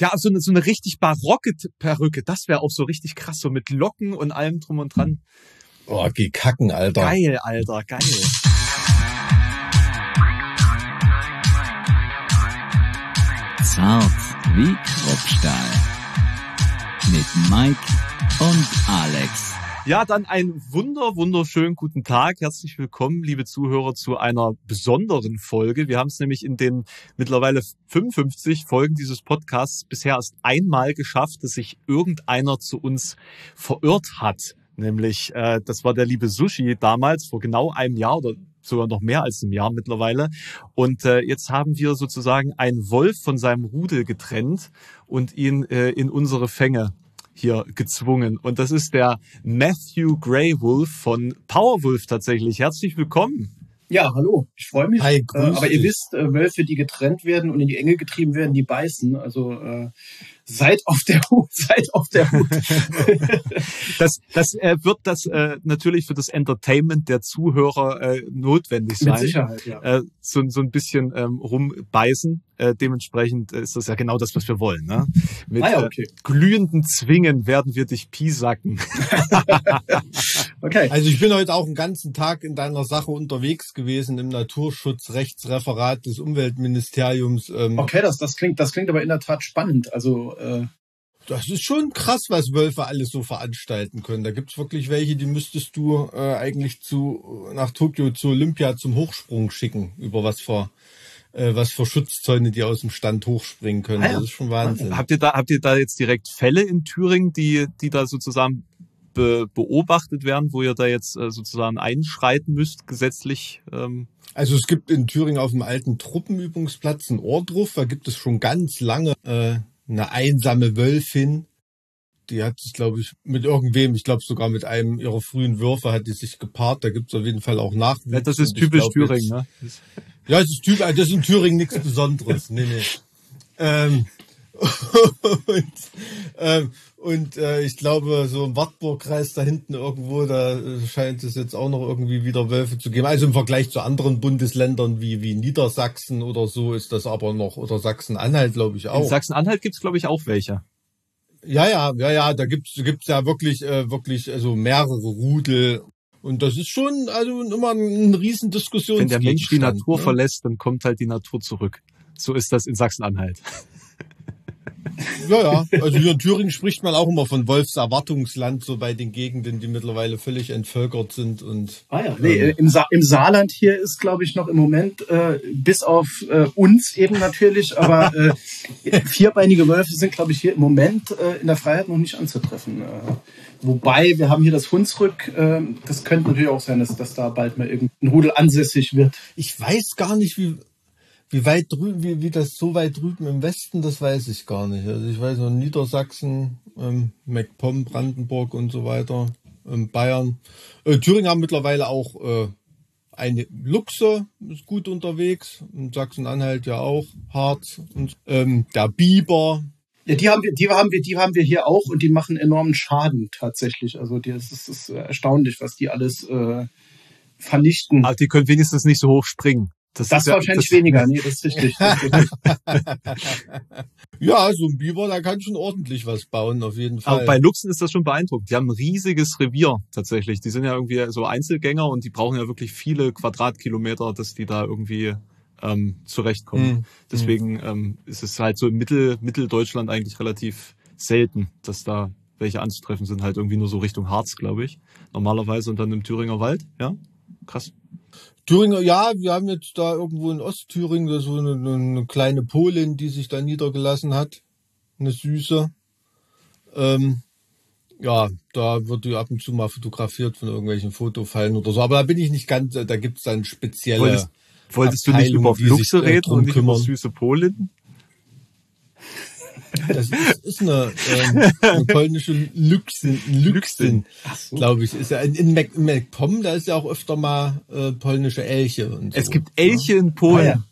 Ja, so eine, so eine richtig barocke Perücke, das wäre auch so richtig krass, so mit Locken und allem drum und dran. Oh, geh kacken, Alter. Geil, Alter, geil. Zart wie Kruppstahl. Mit Mike und Alex. Ja, dann einen wunder, wunderschönen guten Tag. Herzlich willkommen, liebe Zuhörer, zu einer besonderen Folge. Wir haben es nämlich in den mittlerweile 55 Folgen dieses Podcasts bisher erst einmal geschafft, dass sich irgendeiner zu uns verirrt hat. Nämlich, äh, das war der liebe Sushi damals, vor genau einem Jahr oder sogar noch mehr als einem Jahr mittlerweile. Und äh, jetzt haben wir sozusagen einen Wolf von seinem Rudel getrennt und ihn äh, in unsere Fänge hier gezwungen. Und das ist der Matthew Grey Wolf von Powerwolf tatsächlich. Herzlich willkommen. Ja, hallo, ich freue mich. Hi, äh, grüß aber ihr wisst, äh, Wölfe, die getrennt werden und in die Enge getrieben werden, die beißen. Also äh, seid auf der Hut, seid auf der Hut. Das, das äh, wird das äh, natürlich für das Entertainment der Zuhörer äh, notwendig Mit sein. Sicherheit, ja. Äh, so, so ein bisschen ähm, rumbeißen. Äh, dementsprechend ist das ja genau das, was wir wollen. Ne? Mit Ah ja, okay. äh, glühenden Zwingen werden wir dich piesacken. Okay. Also ich bin heute auch einen ganzen Tag in deiner Sache unterwegs gewesen im Naturschutzrechtsreferat des Umweltministeriums. Ähm, Okay, das, das klingt, das klingt aber in der Tat spannend. Also äh, Das ist schon krass, was Wölfe alles so veranstalten können. Da gibt's wirklich welche, die müsstest du äh, eigentlich zu nach Tokio zu Olympia zum Hochsprung schicken, über was für äh, was für Schutzzäune die aus dem Stand hochspringen können. Ah. Das ist schon Wahnsinn. Habt ihr da, habt ihr da jetzt direkt Fälle in Thüringen, die, die da sozusagen be, beobachtet werden, wo ihr da jetzt äh, sozusagen einschreiten müsst, gesetzlich? Ähm, Also es gibt in Thüringen auf dem alten Truppenübungsplatz einen Ohrdruf, da gibt es schon ganz lange äh, eine einsame Wölfin. Die hat sich, glaube ich, mit irgendwem, ich glaube sogar mit einem ihrer frühen Würfe hat die sich gepaart. Da gibt es auf jeden Fall auch Nachwuchs. ja, das ist typisch Thüringen, ne? Ja, es ist typisch, das ist in Thüringen nichts Besonderes. Nee, nee. Ähm, und ähm, und äh, ich glaube, so im Wartburgkreis da hinten irgendwo, da äh, scheint es jetzt auch noch irgendwie wieder Wölfe zu geben. Also im Vergleich zu anderen Bundesländern wie, wie Niedersachsen oder so ist das aber noch, oder Sachsen-Anhalt, glaube ich In auch. Sachsen-Anhalt gibt's glaube ich, auch welche. Ja, ja, ja, ja, da gibt's gibt's ja wirklich, äh, wirklich, also mehrere Rudel. Und das ist schon, also immer ein riesen Diskussion. Wenn der Mensch die Natur verlässt, dann kommt halt die Natur zurück. So ist das in Sachsen-Anhalt. Ja, ja. Also hier in Thüringen spricht man auch immer von Wolfserwartungsland, so bei den Gegenden, die mittlerweile völlig entvölkert sind und ah ja, nee, äh, im, Sa im Saarland hier ist, glaube ich, noch im Moment, äh, bis auf äh, uns eben natürlich, aber äh, vierbeinige Wölfe sind, glaube ich, hier im Moment äh, in der Freiheit noch nicht anzutreffen. Wobei, wir haben hier das Hunsrück, äh, das könnte natürlich auch sein, dass, dass da bald mal irgendein Rudel ansässig wird. ich weiß gar nicht, wie, wie weit drüben, wie, wie das so weit drüben im Westen, das weiß ich gar nicht. Also ich weiß noch Niedersachsen, ähm, MacPom, Brandenburg und so weiter, ähm, Bayern. Äh, Thüringen haben mittlerweile auch äh, eine Luchse, ist gut unterwegs, Sachsen-Anhalt ja auch, Harz und ähm, der Biber, Ja, die haben wir, die haben wir, die haben wir hier auch und die machen enormen Schaden tatsächlich. Also die, es ist, ist erstaunlich, was die alles äh, vernichten. Aber die können wenigstens nicht so hoch springen. das ist ja- wahrscheinlich das- weniger. Nee, das ist richtig. Das ist. Ja, so ein Biber, der kann schon ordentlich was bauen, auf jeden Fall. Aber bei Luchsen ist das schon beeindruckend. Die haben ein riesiges Revier tatsächlich. Die sind ja irgendwie so Einzelgänger und die brauchen ja wirklich viele Quadratkilometer, dass die da irgendwie ähm, zurechtkommen. Mhm. Deswegen ähm, ist es halt so im Mittel, Mitteldeutschland eigentlich relativ selten, dass da welche anzutreffen sind. Halt irgendwie nur so Richtung Harz, glaube ich. Normalerweise und dann im Thüringer Wald. Ja, krass. Thüringer, ja, wir haben jetzt da irgendwo in Ostthüringen so eine, eine kleine Polin, die sich da niedergelassen hat. Eine Süße. Ähm, ja, da wird die ab und zu mal fotografiert von irgendwelchen Fotofallen oder so. Aber da bin ich nicht ganz, da gibt's dann spezielle. Wolltest, wolltest du nicht über Luchse äh, reden und nicht über kümmern. süße Polinnen? Das ist, ist eine, ähm, eine polnische Lüchsin, so. glaube ich. Ist ja in, in, Mac, MacPom, da ist ja auch öfter mal äh, polnische Elche und so. Es gibt Elche in Polen. Ah,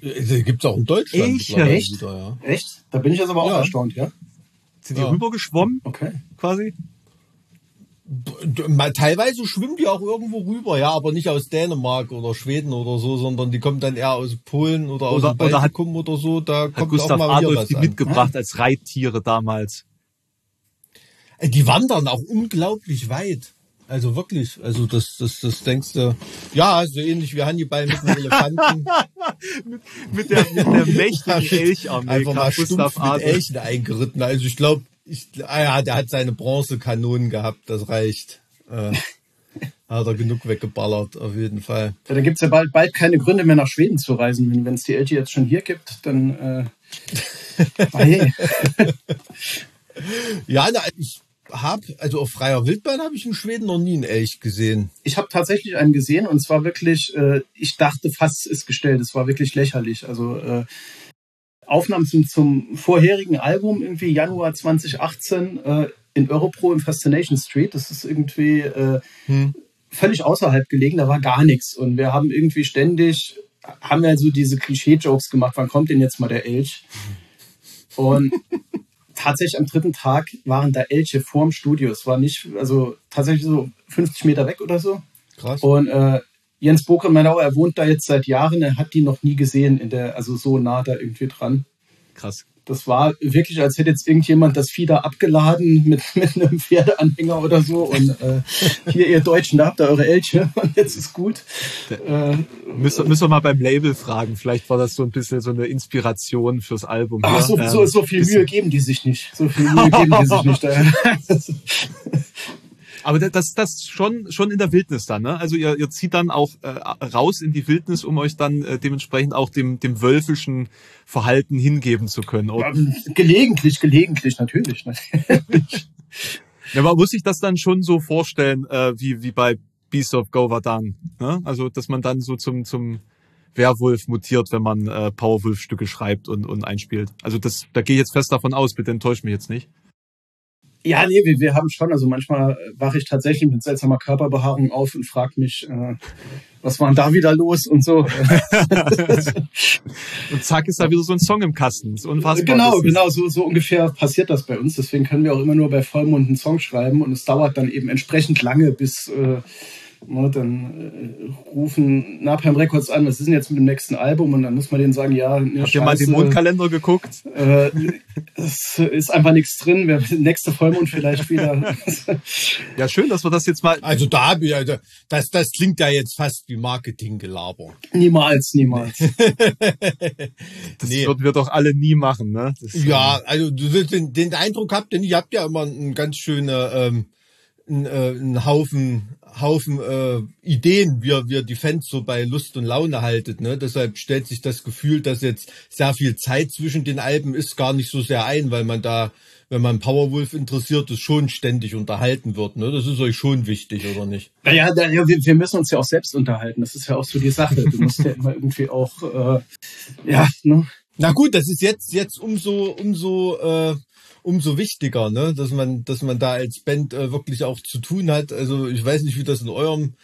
Äh, Gibt's auch in Deutschland. Elche? Echt? Wieder, ja. Echt? Da bin ich jetzt aber auch Ja. erstaunt, ja? Sind die Ja. rübergeschwommen Okay. quasi? Teilweise schwimmen die auch irgendwo rüber, ja, aber nicht aus Dänemark oder Schweden oder so, sondern die kommen dann eher aus Polen oder, aus dem Baltikum oder, so. Da kommt Gustav auch mal Adolf die an. mitgebracht als Reittiere damals. Äh, die wandern auch unglaublich weit. Also wirklich, also das, das, das denkst du, ja, so ähnlich wie Hannibal mit einem Elefanten. mit, mit, der, mit der mächtigen Elcharmee. Einfach mal stumpf mit Elchen eingeritten. Also ich glaube, ich, ah ja, der hat seine Bronzekanonen gehabt, das reicht. Äh, hat er genug weggeballert, auf jeden Fall. Ja, da gibt's ja bald, bald keine Gründe mehr nach Schweden zu reisen. Wenn es die Elche jetzt schon hier gibt, dann äh, hey. Ja, na, ich habe, also auf freier Wildbahn habe ich in Schweden noch nie einen Elch gesehen. Ich habe tatsächlich einen gesehen und zwar wirklich, äh, ich dachte fast, es ist gestellt. Es war wirklich lächerlich. Also äh, Aufnahmen zum, zum vorherigen Album, irgendwie Januar 2018 äh, in Europro im Fascination Street. Das ist irgendwie äh, hm. völlig außerhalb gelegen, da war gar nichts. Und wir haben irgendwie ständig, haben wir so diese Klischee-Jokes gemacht, wann kommt denn jetzt mal der Elch? Und tatsächlich am dritten Tag waren da Elche vorm Studio. Es war nicht, also tatsächlich so 50 Meter weg oder so. Krass. Und äh, Jens Bokemanau, er wohnt da jetzt seit Jahren, er hat die noch nie gesehen, in der, also so nah da irgendwie dran. Krass. Das war wirklich, als hätte jetzt irgendjemand das Vieh da abgeladen mit, mit einem Pferdeanhänger oder so. Und äh, hier, ihr Deutschen, da habt ihr eure Elche und jetzt ist gut. Äh, müssen, müssen wir mal beim Label fragen. Vielleicht war das so ein bisschen so eine Inspiration fürs Album. Ach, so, ähm, so, so viel Mühe geben die sich nicht. So viel Mühe geben die sich nicht. Aber das das schon schon in der Wildnis dann, ne? Also ihr, ihr zieht dann auch äh, raus in die Wildnis, um euch dann äh, dementsprechend auch dem dem wölfischen Verhalten hingeben zu können. Oder? Gelegentlich, gelegentlich natürlich. natürlich. ja, man muss sich das dann schon so vorstellen, äh, wie wie bei Beast of Govardhan, ne? Also dass man dann so zum zum Werwolf mutiert, wenn man äh, Powerwolf-Stücke schreibt und, und einspielt. Also das, da gehe ich jetzt fest davon aus, bitte enttäuscht mich jetzt nicht. Ja, nee, wir, wir haben schon. Also manchmal äh, wache ich tatsächlich mit seltsamer Körperbehaarung auf und frage mich, äh, was war denn da wieder los und so. und zack ist da wieder so ein Song im Kasten. ist unfassbar. Genau, genau, so, so ungefähr passiert das bei uns. Deswegen können wir auch immer nur bei Vollmond einen Song schreiben und es dauert dann eben entsprechend lange, bis äh, Ne, dann äh, rufen Napalm Records an, was ist denn jetzt mit dem nächsten Album? Und dann muss man denen sagen, ja, ne, Habt ihr mal den Mondkalender geguckt? Äh, es ist einfach nichts drin. Wir, nächste Vollmond vielleicht wieder. ja, schön, dass wir das jetzt mal. Also da, also, das, das klingt ja jetzt fast wie Marketinggelaber. Niemals, niemals. das nee. würden wir doch alle nie machen, ne? Das, ja, also du den, den Eindruck habt, denn ihr habt ja immer einen ganz schöne ähm, einen, äh, einen Haufen Haufen äh, Ideen, wie ihr die Fans so bei Lust und Laune haltet. Ne? Deshalb stellt sich das Gefühl, dass jetzt sehr viel Zeit zwischen den Alben ist, gar nicht so sehr ein, weil man da, wenn man Powerwolf interessiert ist, schon ständig unterhalten wird. Ne? Das ist euch schon wichtig, oder nicht? Naja, da, ja, wir, wir müssen uns ja auch selbst unterhalten. Das ist ja auch so die Sache. Du musst ja immer irgendwie auch, äh, ja, ne? Na gut, das ist jetzt, jetzt umso, umso äh, umso wichtiger, ne, dass man, dass man da als Band äh, wirklich auch zu tun hat. Also ich weiß nicht, wie das in eurem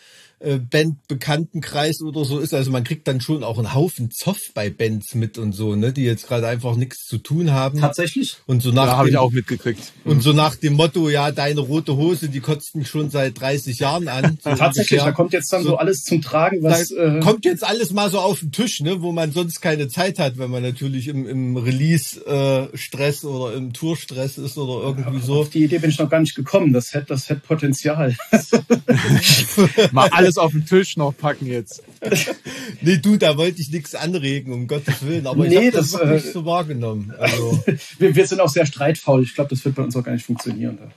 äh, Band-Bekanntenkreis oder so ist. Also man kriegt dann schon auch einen Haufen Zoff bei Bands mit und so, ne, die jetzt gerade einfach nichts zu tun haben. Tatsächlich? Und so nach ja, habe ich auch mitgekriegt. Und mhm. so nach dem Motto, ja, deine rote Hose, die kotzt mich schon seit 30 Jahren an. So Tatsächlich, ungefähr. da kommt jetzt dann so, so alles zum Tragen, was da äh, kommt jetzt alles mal so auf den Tisch, ne, wo man sonst keine Zeit hat, wenn man natürlich im, im Release-Stress äh, oder im Tourstress ist oder irgendwie so. Auf die Idee bin ich noch gar nicht gekommen. Das hätte, das hätte Potenzial. mal alles alles auf den Tisch noch packen jetzt. nee, du, da wollte ich nichts anregen, um Gottes Willen. Aber nee, ich habe das, das wirklich äh, so wahrgenommen. Also. wir, wir, sind auch sehr streitfaul. Ich glaube, das wird bei uns auch gar nicht funktionieren. Da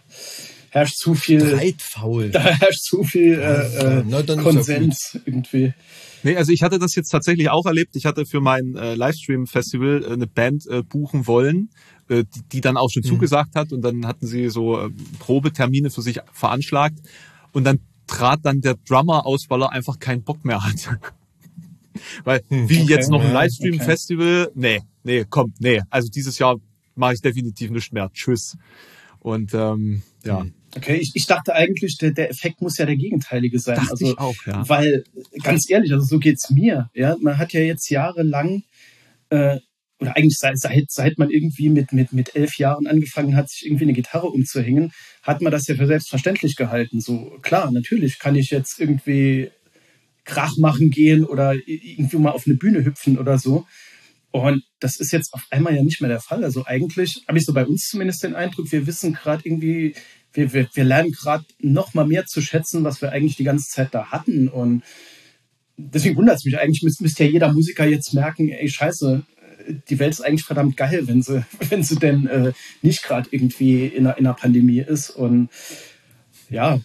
herrscht zu viel. Streitfaul. Da herrscht zu viel äh, äh, Na, Konsens irgendwie. Nee, also ich hatte das jetzt tatsächlich auch erlebt. Ich hatte für mein äh, Livestream-Festival äh, eine Band äh, buchen wollen, äh, die, die dann auch schon mhm. zugesagt hat und dann hatten sie so äh, Probetermine für sich veranschlagt. Und dann trat dann der Drummer aus, weil er einfach keinen Bock mehr hat. weil, hm, wie okay, jetzt noch ein Livestream-Festival? Okay. Nee, nee, komm, nee. Also dieses Jahr mache ich definitiv nicht mehr. Tschüss. Und ähm, ja. Hm. Okay, ich, ich dachte eigentlich, der, der Effekt muss ja der gegenteilige sein. Dachte also, ich auch, ja. Weil, ganz ehrlich, also so geht's mir. Ja, man hat ja jetzt jahrelang äh, oder eigentlich seit, seit, seit man irgendwie mit, mit, mit elf Jahren angefangen hat, sich irgendwie eine Gitarre umzuhängen, hat man das ja für selbstverständlich gehalten. So, klar, natürlich kann ich jetzt irgendwie Krach machen gehen oder irgendwie mal auf eine Bühne hüpfen oder so. Und das ist jetzt auf einmal ja nicht mehr der Fall. Also eigentlich habe ich so bei uns zumindest den Eindruck, wir wissen gerade irgendwie, wir, wir, wir lernen gerade noch mal mehr zu schätzen, was wir eigentlich die ganze Zeit da hatten. Und deswegen wundert es mich eigentlich, müsste, ja jeder Musiker jetzt merken, ey, scheiße, die Welt ist eigentlich verdammt geil, wenn sie, wenn sie denn äh, nicht gerade irgendwie in einer, in einer Pandemie ist. Und ja,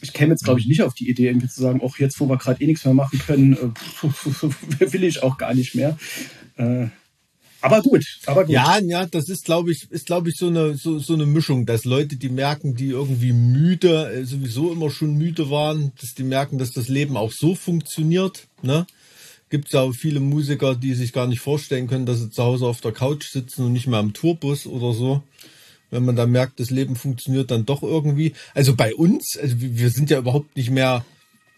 ich käme jetzt, glaube ich, nicht auf die Idee, irgendwie zu sagen, auch jetzt, wo wir gerade eh nichts mehr machen können, äh, will ich auch gar nicht mehr. Äh, aber gut, aber gut. Ja, ja, das ist, glaube ich, ist, glaube ich, so eine, so, so eine Mischung, dass Leute, die merken, die irgendwie müde, äh, sowieso immer schon müde waren, dass die merken, dass das Leben auch so funktioniert, ne? Gibt es ja auch viele Musiker, die sich gar nicht vorstellen können, dass sie zu Hause auf der Couch sitzen und nicht mehr am Tourbus oder so. Wenn man da merkt, das Leben funktioniert dann doch irgendwie. Also bei uns, also wir sind ja überhaupt nicht mehr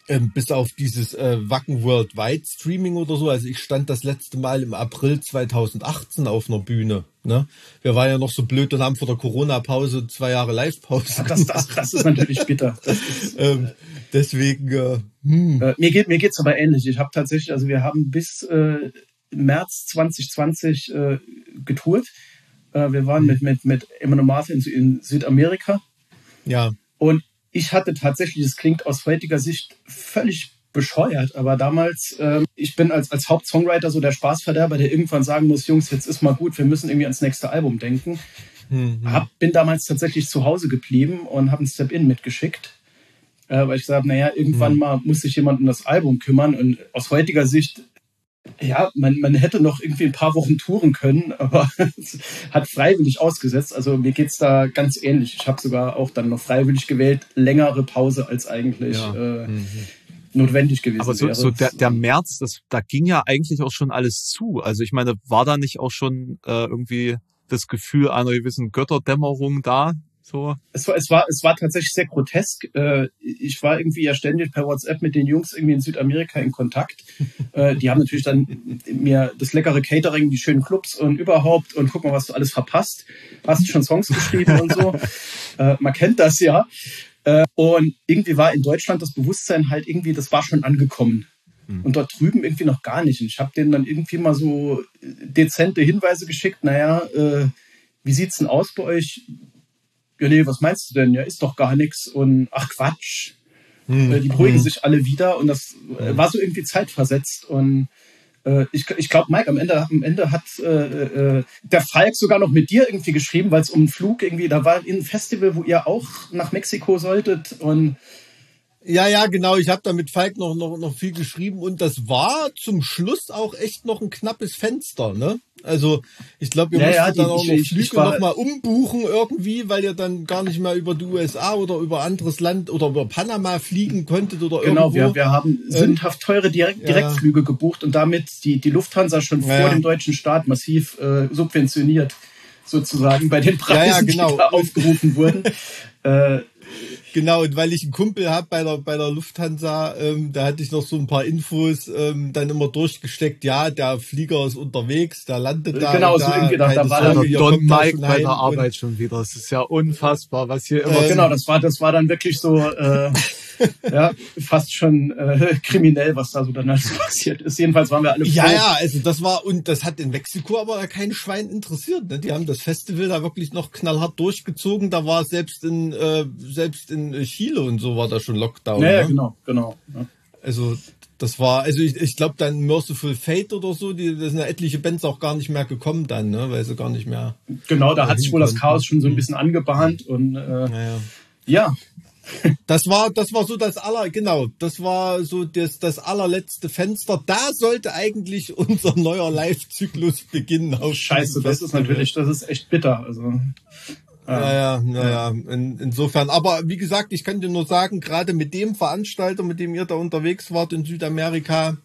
ähm, bis auf dieses äh, Wacken Worldwide Streaming oder so. Also ich stand das letzte Mal im April 2018 auf einer Bühne. Ne? Wir waren ja noch so blöd und haben vor der Corona-Pause zwei Jahre Live-Pause. Ja, das, das, das ist natürlich bitter. Ist, ähm, deswegen. Äh, hm. äh, mir geht mir geht's aber ähnlich. Ich habe tatsächlich, also wir haben bis äh, März 2020 äh, getourt. Äh, wir waren mit mit mit Emmanuel Martin in Südamerika. Ja. Und ich hatte tatsächlich, das klingt aus heutiger Sicht völlig bescheuert, aber damals, äh, ich bin als, als Hauptsongwriter so der Spaßverderber, der irgendwann sagen muss, Jungs, jetzt ist mal gut, wir müssen irgendwie ans nächste Album denken. Mhm. Hab, bin damals tatsächlich zu Hause geblieben und habe ein Step-In mitgeschickt, äh, weil ich gesagt habe, naja, irgendwann mhm. mal muss sich jemand um das Album kümmern und aus heutiger Sicht ja, man, man hätte noch irgendwie ein paar Wochen touren können, aber hat freiwillig ausgesetzt. Also mir geht's da ganz ähnlich. Ich habe sogar auch dann noch freiwillig gewählt, längere Pause als eigentlich ja. äh, mhm. notwendig gewesen aber so, wäre. So der, der März, das, da ging ja eigentlich auch schon alles zu. Also ich meine, war da nicht auch schon äh, irgendwie das Gefühl einer gewissen Götterdämmerung da? So. Es war, es war, es war tatsächlich sehr grotesk. Äh, ich war irgendwie ja ständig per WhatsApp mit den Jungs irgendwie in Südamerika in Kontakt. Äh, die haben natürlich dann mir das leckere Catering, die schönen Clubs und überhaupt und guck mal, was du alles verpasst. Hast du schon Songs geschrieben und so. Äh, man kennt das ja. Und irgendwie war in Deutschland das Bewusstsein halt irgendwie, das war schon angekommen. Hm. Und dort drüben irgendwie noch gar nicht. Und ich habe denen dann irgendwie mal so dezente Hinweise geschickt. Naja, äh, wie sieht's denn aus bei euch? Ja, nee, was meinst du denn? Ja, ist doch gar nichts und ach Quatsch. Hm. Die beruhigen hm. sich alle wieder und das hm. war so irgendwie zeitversetzt und äh, ich, ich glaube, Mike, am Ende, am Ende hat äh, äh, der Falk sogar noch mit dir irgendwie geschrieben, weil es um einen Flug irgendwie, da war ein Festival, wo ihr auch nach Mexiko solltet und ja, ja, genau. Ich habe da mit Falk noch, noch, noch viel geschrieben und das war zum Schluss auch echt noch ein knappes Fenster, ne? Also ich glaube, ihr ja, ja, dann auch noch ich, Flüge nochmal umbuchen irgendwie, weil ihr dann gar nicht mehr über die USA oder über anderes Land oder über Panama fliegen konntet oder genau, irgendwo. Genau, wir, wir haben ähm, sündhaft teure Direkt Direktflüge ja. gebucht und damit die, die Lufthansa schon vor dem deutschen Staat massiv äh, subventioniert sozusagen bei den Preisen, genau. die da aufgerufen wurden. äh, Genau, und weil ich einen Kumpel habe bei der, bei der Lufthansa, ähm, da hatte ich noch so ein paar Infos ähm, dann immer durchgesteckt, ja, der Flieger ist unterwegs, der landet da. Genau, so irgendwie, da, da war dann Don Mike bei der Arbeit schon wieder. Das ist ja unfassbar, was hier immer. Ähm, genau, das war, das war dann wirklich so, äh, ja, fast schon äh, kriminell, was da so dann alles passiert ist. Jedenfalls waren wir alle froh. Ja, ja, also das war, und das hat in Mexiko aber kein Schwein interessiert. Ne? Die haben das Festival da wirklich noch knallhart durchgezogen. Da war selbst in, äh, selbst in Chile und so war da schon Lockdown. Ja, ne? genau, genau. Ja. Also das war, also ich, ich glaube dann Merciful Fate oder so, die, da sind ja etliche Bands auch gar nicht mehr gekommen dann, ne? weil sie gar nicht mehr. Genau, da hat sich wohl das Chaos schon so ein bisschen angebahnt und äh, naja. ja, das war, das war so das aller, genau, das war so das, das allerletzte Fenster. Da sollte eigentlich unser neuer Live-Zyklus beginnen. Auf Scheiße, das ist natürlich, das ist echt bitter. Also. Naja, naja, in, insofern. Aber wie gesagt, ich kann dir nur sagen, gerade mit dem Veranstalter, mit dem ihr da unterwegs wart in Südamerika,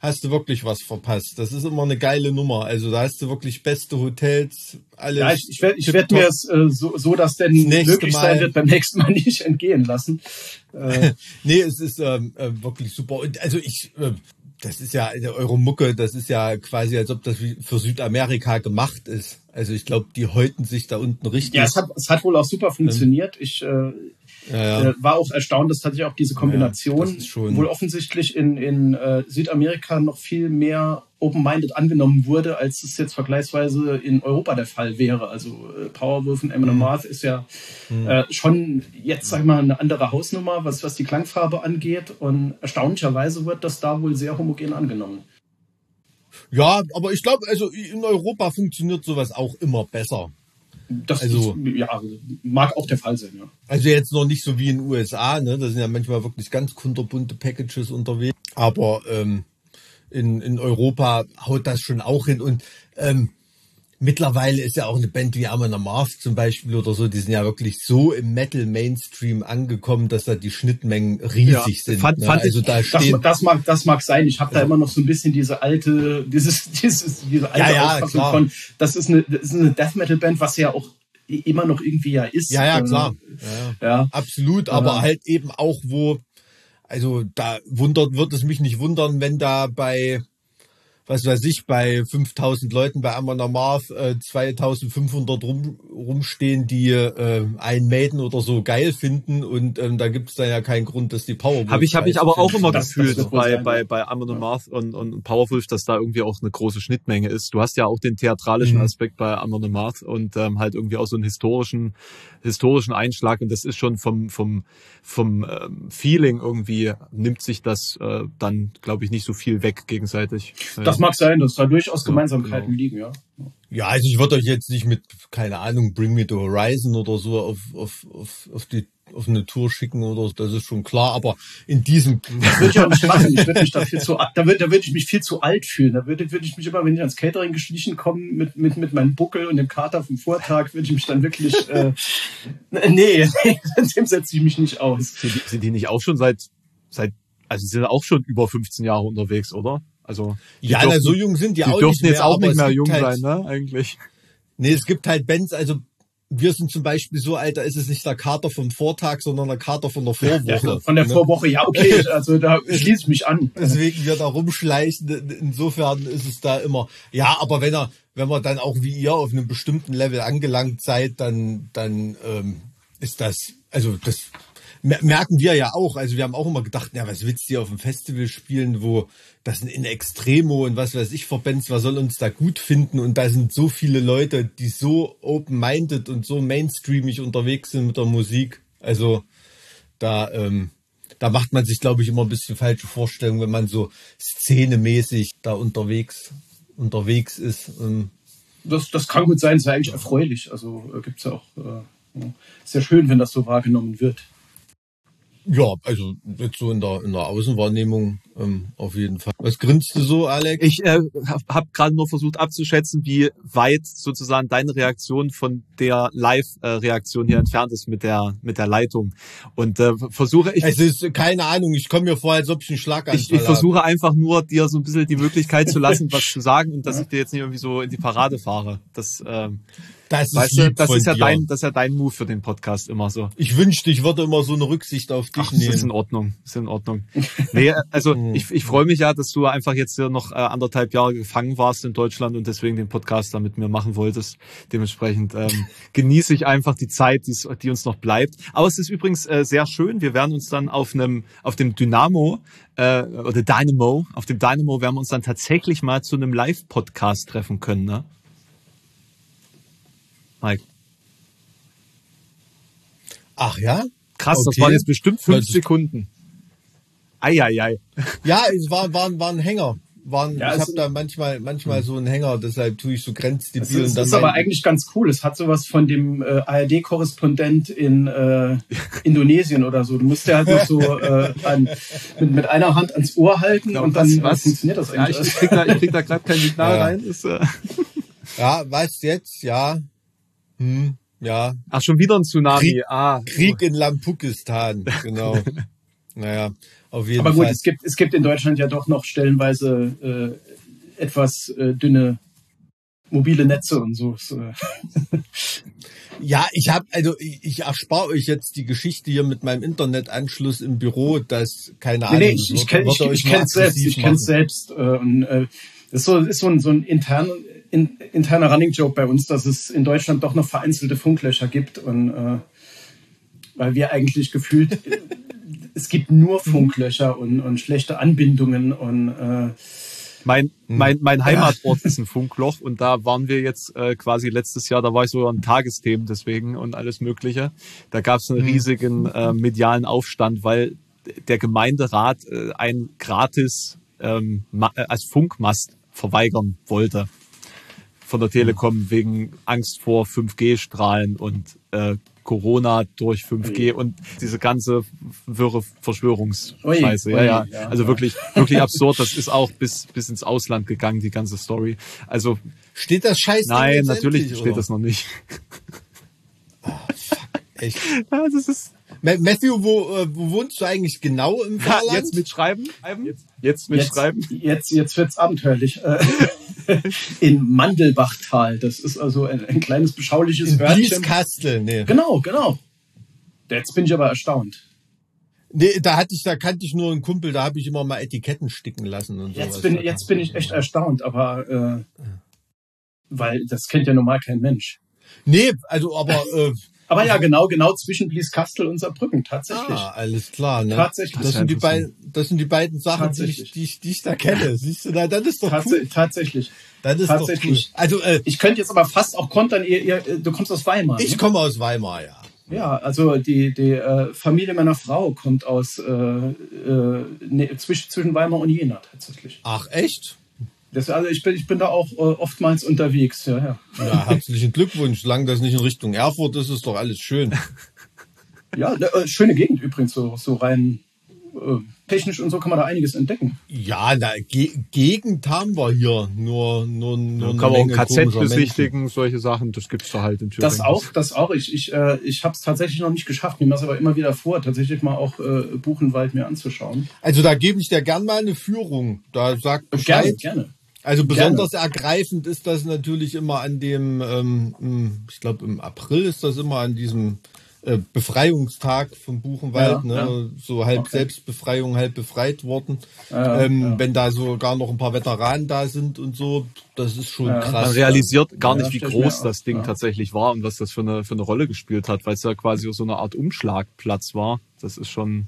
hast du wirklich was verpasst. Das ist immer eine geile Nummer. Also da hast du wirklich beste Hotels, alles. Ja, ich, ich werde ich werd mir es äh, so, so, dass denn möglich Mal. sein wird, beim nächsten Mal nicht entgehen lassen. Äh. nee, es ist ähm, äh, wirklich super. Und also ich, äh, das ist ja eure Mucke, das ist ja quasi, als ob das für Südamerika gemacht ist. Also ich glaube, die häuten sich da unten richtig. Ja, es hat, es hat wohl auch super funktioniert. Ich äh, ja, ja. Äh, war auch erstaunt, dass tatsächlich auch diese Kombination ja, wohl offensichtlich in, in äh, Südamerika noch viel mehr open-minded angenommen wurde, als es jetzt vergleichsweise in Europa der Fall wäre. Also äh, Powerwolf und Eminem. Marth ist ja mhm. äh, schon jetzt, sag ich mal, eine andere Hausnummer, was, was die Klangfarbe angeht. Und erstaunlicherweise wird das da wohl sehr homogen angenommen. Ja, aber ich glaube, also in Europa funktioniert sowas auch immer besser. Das also, ist, ja, mag auch der Fall sein, ja. Also jetzt noch nicht so wie in den USA, ne? Da sind ja manchmal wirklich ganz kunterbunte Packages unterwegs. Aber ähm, in, in Europa haut das schon auch hin. Und ähm, mittlerweile ist ja auch eine Band wie Amon Amarth zum Beispiel oder so, die sind ja wirklich so im Metal Mainstream angekommen, dass da die Schnittmengen riesig ja, sind. Fand, ne? fand also ich, da stehen, das, das, mag, das mag sein. Ich habe da immer noch so ein bisschen diese alte, dieses, dieses, diese alte ja, ja, von, das ist eine, das ist eine Death Metal Band, was ja auch immer noch irgendwie ja ist. Ja, ja, klar. Ja, ja. Absolut, aber halt eben auch, wo, also da wundert, wird es mich nicht wundern, wenn da bei was weiß ich, bei 5000 Leuten bei Amon Amarth äh, 2500 rum, rumstehen, die äh, ein Maiden oder so geil finden und ähm, da gibt es dann ja keinen Grund, dass die Powerwolf. Habe ich, hab ich aber auch immer das, gefühlt das bei, bei, bei Amon Amarth und, und Powerwolf, dass da irgendwie auch eine große Schnittmenge ist. Du hast ja auch den theatralischen mhm. Aspekt bei Amon Amarth und ähm, halt irgendwie auch so einen historischen, historischen Einschlag und das ist schon vom, vom, vom ähm, Feeling irgendwie nimmt sich das äh, dann, glaube ich, nicht so viel weg gegenseitig. Das das mag sein, dass da durchaus Gemeinsamkeiten genau. liegen, ja. Ja, also ich würde euch jetzt nicht mit, keine Ahnung, Bring Me to Horizon oder so auf, auf, auf, auf die auf eine Tour schicken oder so, das ist schon klar, aber in diesem. Das würde ich auch nicht machen. Ich würde mich da viel zu, da würde, da würde ich mich viel zu alt fühlen. Da würde, würde ich mich immer, wenn ich ans Catering geschlichen komme, mit, mit, mit meinem Buckel und dem Kater vom Vortag, würde ich mich dann wirklich, äh, nee, dem setze ich mich nicht aus. Sind die, sind die nicht auch schon seit, seit, also sind auch schon über 15 Jahre unterwegs, oder? Also ja, dürften, so jung sind die, die auch nicht mehr. jetzt auch nicht mehr jung halt, sein, ne? Eigentlich. Nee, es gibt halt Bands, also wir sind zum Beispiel so alt, da ist es nicht der Kater vom Vortag, sondern der Kater von der Vorwoche. Ja, von der ne? Vorwoche, ja, okay, also da schließe ich mich an. Deswegen wir da rumschleichen, insofern ist es da immer, ja, aber wenn er, wenn man dann auch wie ihr auf einem bestimmten Level angelangt seid, dann, dann ähm, ist das, also das merken wir ja auch. Also wir haben auch immer gedacht, ja, was willst du auf dem Festival spielen, wo das in Extremo und was weiß ich Verbands, was soll uns da gut finden? Und da sind so viele Leute, die so open-minded und so mainstreamig unterwegs sind mit der Musik. Also da, ähm, da macht man sich, glaube ich, immer ein bisschen falsche Vorstellungen, wenn man so szenemäßig da unterwegs, unterwegs ist. Ähm, das, das kann gut sein, ist ja eigentlich erfreulich. Also äh, gibt es ja auch, äh, sehr schön, wenn das so wahrgenommen wird. Ja, also jetzt so in der, in der Außenwahrnehmung ähm, auf jeden Fall. Was grinst du so, Alex? Ich äh, habe hab gerade nur versucht abzuschätzen, wie weit sozusagen deine Reaktion von der Live-Reaktion hier entfernt ist mit der mit der Leitung. Und äh, versuche ich. Es ist keine Ahnung. Ich komme mir vor, als ob ich einen Schlag Ich, ich versuche einfach nur dir so ein bisschen die Möglichkeit zu lassen, was zu sagen und dass ich dir jetzt nicht irgendwie so in die Parade fahre. Das ähm, das ist, weißt du, das ist ja dir. dein, das ist ja dein Move für den Podcast immer so. Ich wünschte, ich würde immer so eine Rücksicht auf dich Ach, nehmen. Das ist in Ordnung, ist in Ordnung. nee, also ich, ich freue mich ja, dass du einfach jetzt hier noch äh, anderthalb Jahre gefangen warst in Deutschland und deswegen den Podcast da mit mir machen wolltest. Dementsprechend ähm, genieße ich einfach die Zeit, die uns noch bleibt. Aber es ist übrigens äh, sehr schön. Wir werden uns dann auf einem, auf dem Dynamo äh, oder Dynamo, auf dem Dynamo werden wir uns dann tatsächlich mal zu einem Live-Podcast treffen können. Ne? Mike. Ach ja? Krass, okay. das waren jetzt bestimmt fünf Sekunden. Eieiei. Ja, es war, war, war ein Hänger. Waren, ja, ich habe da manchmal manchmal so einen Hänger, deshalb tue ich so grenzdebil. Das ist, ist aber eigentlich ganz cool. Es hat sowas von dem äh, ARD-Korrespondent in äh, Indonesien oder so. Du musst ja halt noch so äh, an, mit, mit einer Hand ans Ohr halten genau, und dann was? funktioniert das eigentlich. Ja, ich, ich krieg da, ich krieg da gerade kein Signal ja. rein. Ist, äh ja, weißt jetzt, ja. Hm, ja. Ach, schon wieder ein Tsunami. Krieg, ah. Krieg in Lampukistan, genau. naja, auf jeden Fall. Aber gut, es gibt, es gibt in Deutschland ja doch noch stellenweise äh, etwas äh, dünne mobile Netze und so. so. Ja, ich habe also ich, ich erspare euch jetzt die Geschichte hier mit meinem Internetanschluss im Büro, dass keine Ahnung. Nee, nee, ich, ich kenne ich, ich kenn's selbst, ich kenn's selbst äh, und äh, das ist so, ist so ein, so ein intern, in, interner Running Joke bei uns, dass es in Deutschland doch noch vereinzelte Funklöcher gibt und äh, weil wir eigentlich gefühlt es gibt nur Funklöcher und, und schlechte Anbindungen und äh, mein, mein, mein Heimatort ist ein Funkloch und da waren wir jetzt äh, quasi letztes Jahr, da war ich so an Tagesthemen deswegen und alles Mögliche. Da gab es einen riesigen äh, medialen Aufstand, weil der Gemeinderat äh, ein gratis ähm, äh, als Funkmast verweigern wollte von der Telekom wegen Angst vor 5G-Strahlen und äh, Corona durch 5G und diese ganze wirre Verschwörungsscheiße. Ja, ja, ja. Also wirklich, wirklich absurd. Das ist auch bis, bis ins Ausland gegangen, die ganze Story. Also. Steht das Scheiße? Nein, natürlich steht oder? das noch nicht. Oh, fuck. Echt? Ja, das ist, Matthew, wo, äh, wo wohnst du eigentlich genau im Saarland? jetzt mitschreiben. Jetzt, jetzt mitschreiben. Jetzt, jetzt, jetzt wird's abenteuerlich. In Mandelbachtal. Das ist also ein, ein kleines beschauliches in Örtchen. Kastel, nee. Genau, genau. Jetzt bin ich aber erstaunt. Nee, da hatte ich, da kannte ich nur einen Kumpel, da habe ich immer mal Etiketten sticken lassen und jetzt Bin, jetzt bin ich echt erstaunt, aber äh, weil das kennt ja normal kein Mensch. Nee, also aber äh, aber ja, genau, genau zwischen Blieskastel und Saarbrücken, tatsächlich. Ah, alles klar, ne? Tatsächlich. Das, sind die beiden, das sind die beiden Sachen, die ich, die, ich, die ich da kenne. Siehst du, na, das ist doch Tats cool. Tatsächlich. Das ist tatsächlich. Doch cool. Also, äh, ich könnte jetzt aber fast auch kontern, ihr, ihr, du kommst aus Weimar. Ich ne? komme aus Weimar, ja. Ja, also die, die äh, Familie meiner Frau kommt aus äh, äh, ne, zwischen, zwischen Weimar und Jena tatsächlich. Ach, echt? Das, also ich bin, ich bin da auch äh, oftmals unterwegs. Ja, ja. ja, herzlichen Glückwunsch. Solange das nicht in Richtung Erfurt ist, ist doch alles schön. Ja, äh, schöne Gegend übrigens, so, so rein äh, technisch und so kann man da einiges entdecken. Ja, na, Ge Gegend haben wir hier. Nur, nur, nur ja, kann man auch KZ besichtigen, solche Sachen, das gibt's da halt in Thüringen. Das auch, das auch. Ich, ich, äh, ich habe es tatsächlich noch nicht geschafft, mir das aber immer wieder vor, tatsächlich mal auch äh, Buchenwald mir anzuschauen. Also da gebe ich dir gern mal eine Führung. Da sagt Bescheid. Gerne, gerne. Also besonders Gerne. ergreifend ist das natürlich immer an dem, ähm, ich glaube im April ist das immer an diesem äh, Befreiungstag vom Buchenwald, ja, ne? Ja. so halb okay. Selbstbefreiung, halb befreit worden. Ja, ähm, wenn da sogar noch ein paar Veteranen da sind und so, das ist schon krass. Man realisiert gar nicht, wie groß das Ding tatsächlich war und was das für eine, für eine Rolle gespielt hat, weil es ja quasi so eine Art Umschlagplatz war. Das ist schon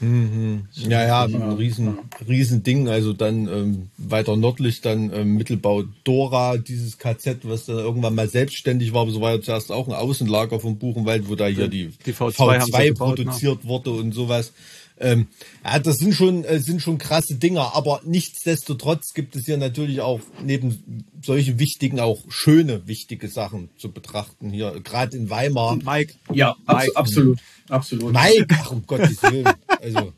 Mhm. Ja, ja, ein riesen, riesen Ding. Also dann ähm, weiter nördlich dann ähm, Mittelbau Dora, dieses KZ, was dann irgendwann mal selbstständig war, aber so war ja zuerst auch ein Außenlager vom Buchenwald, wo da hier die, die V2, V2 produziert ne? wurde und sowas. Ähm, ja, das sind schon, äh, sind schon krasse Dinger, aber nichtsdestotrotz gibt es hier natürlich auch neben solche wichtigen, auch schöne, wichtige Sachen zu betrachten hier, gerade in Weimar. Mike. Ja, Mike. absolut, absolut. Mike, ach, um Gottes Willen. Also,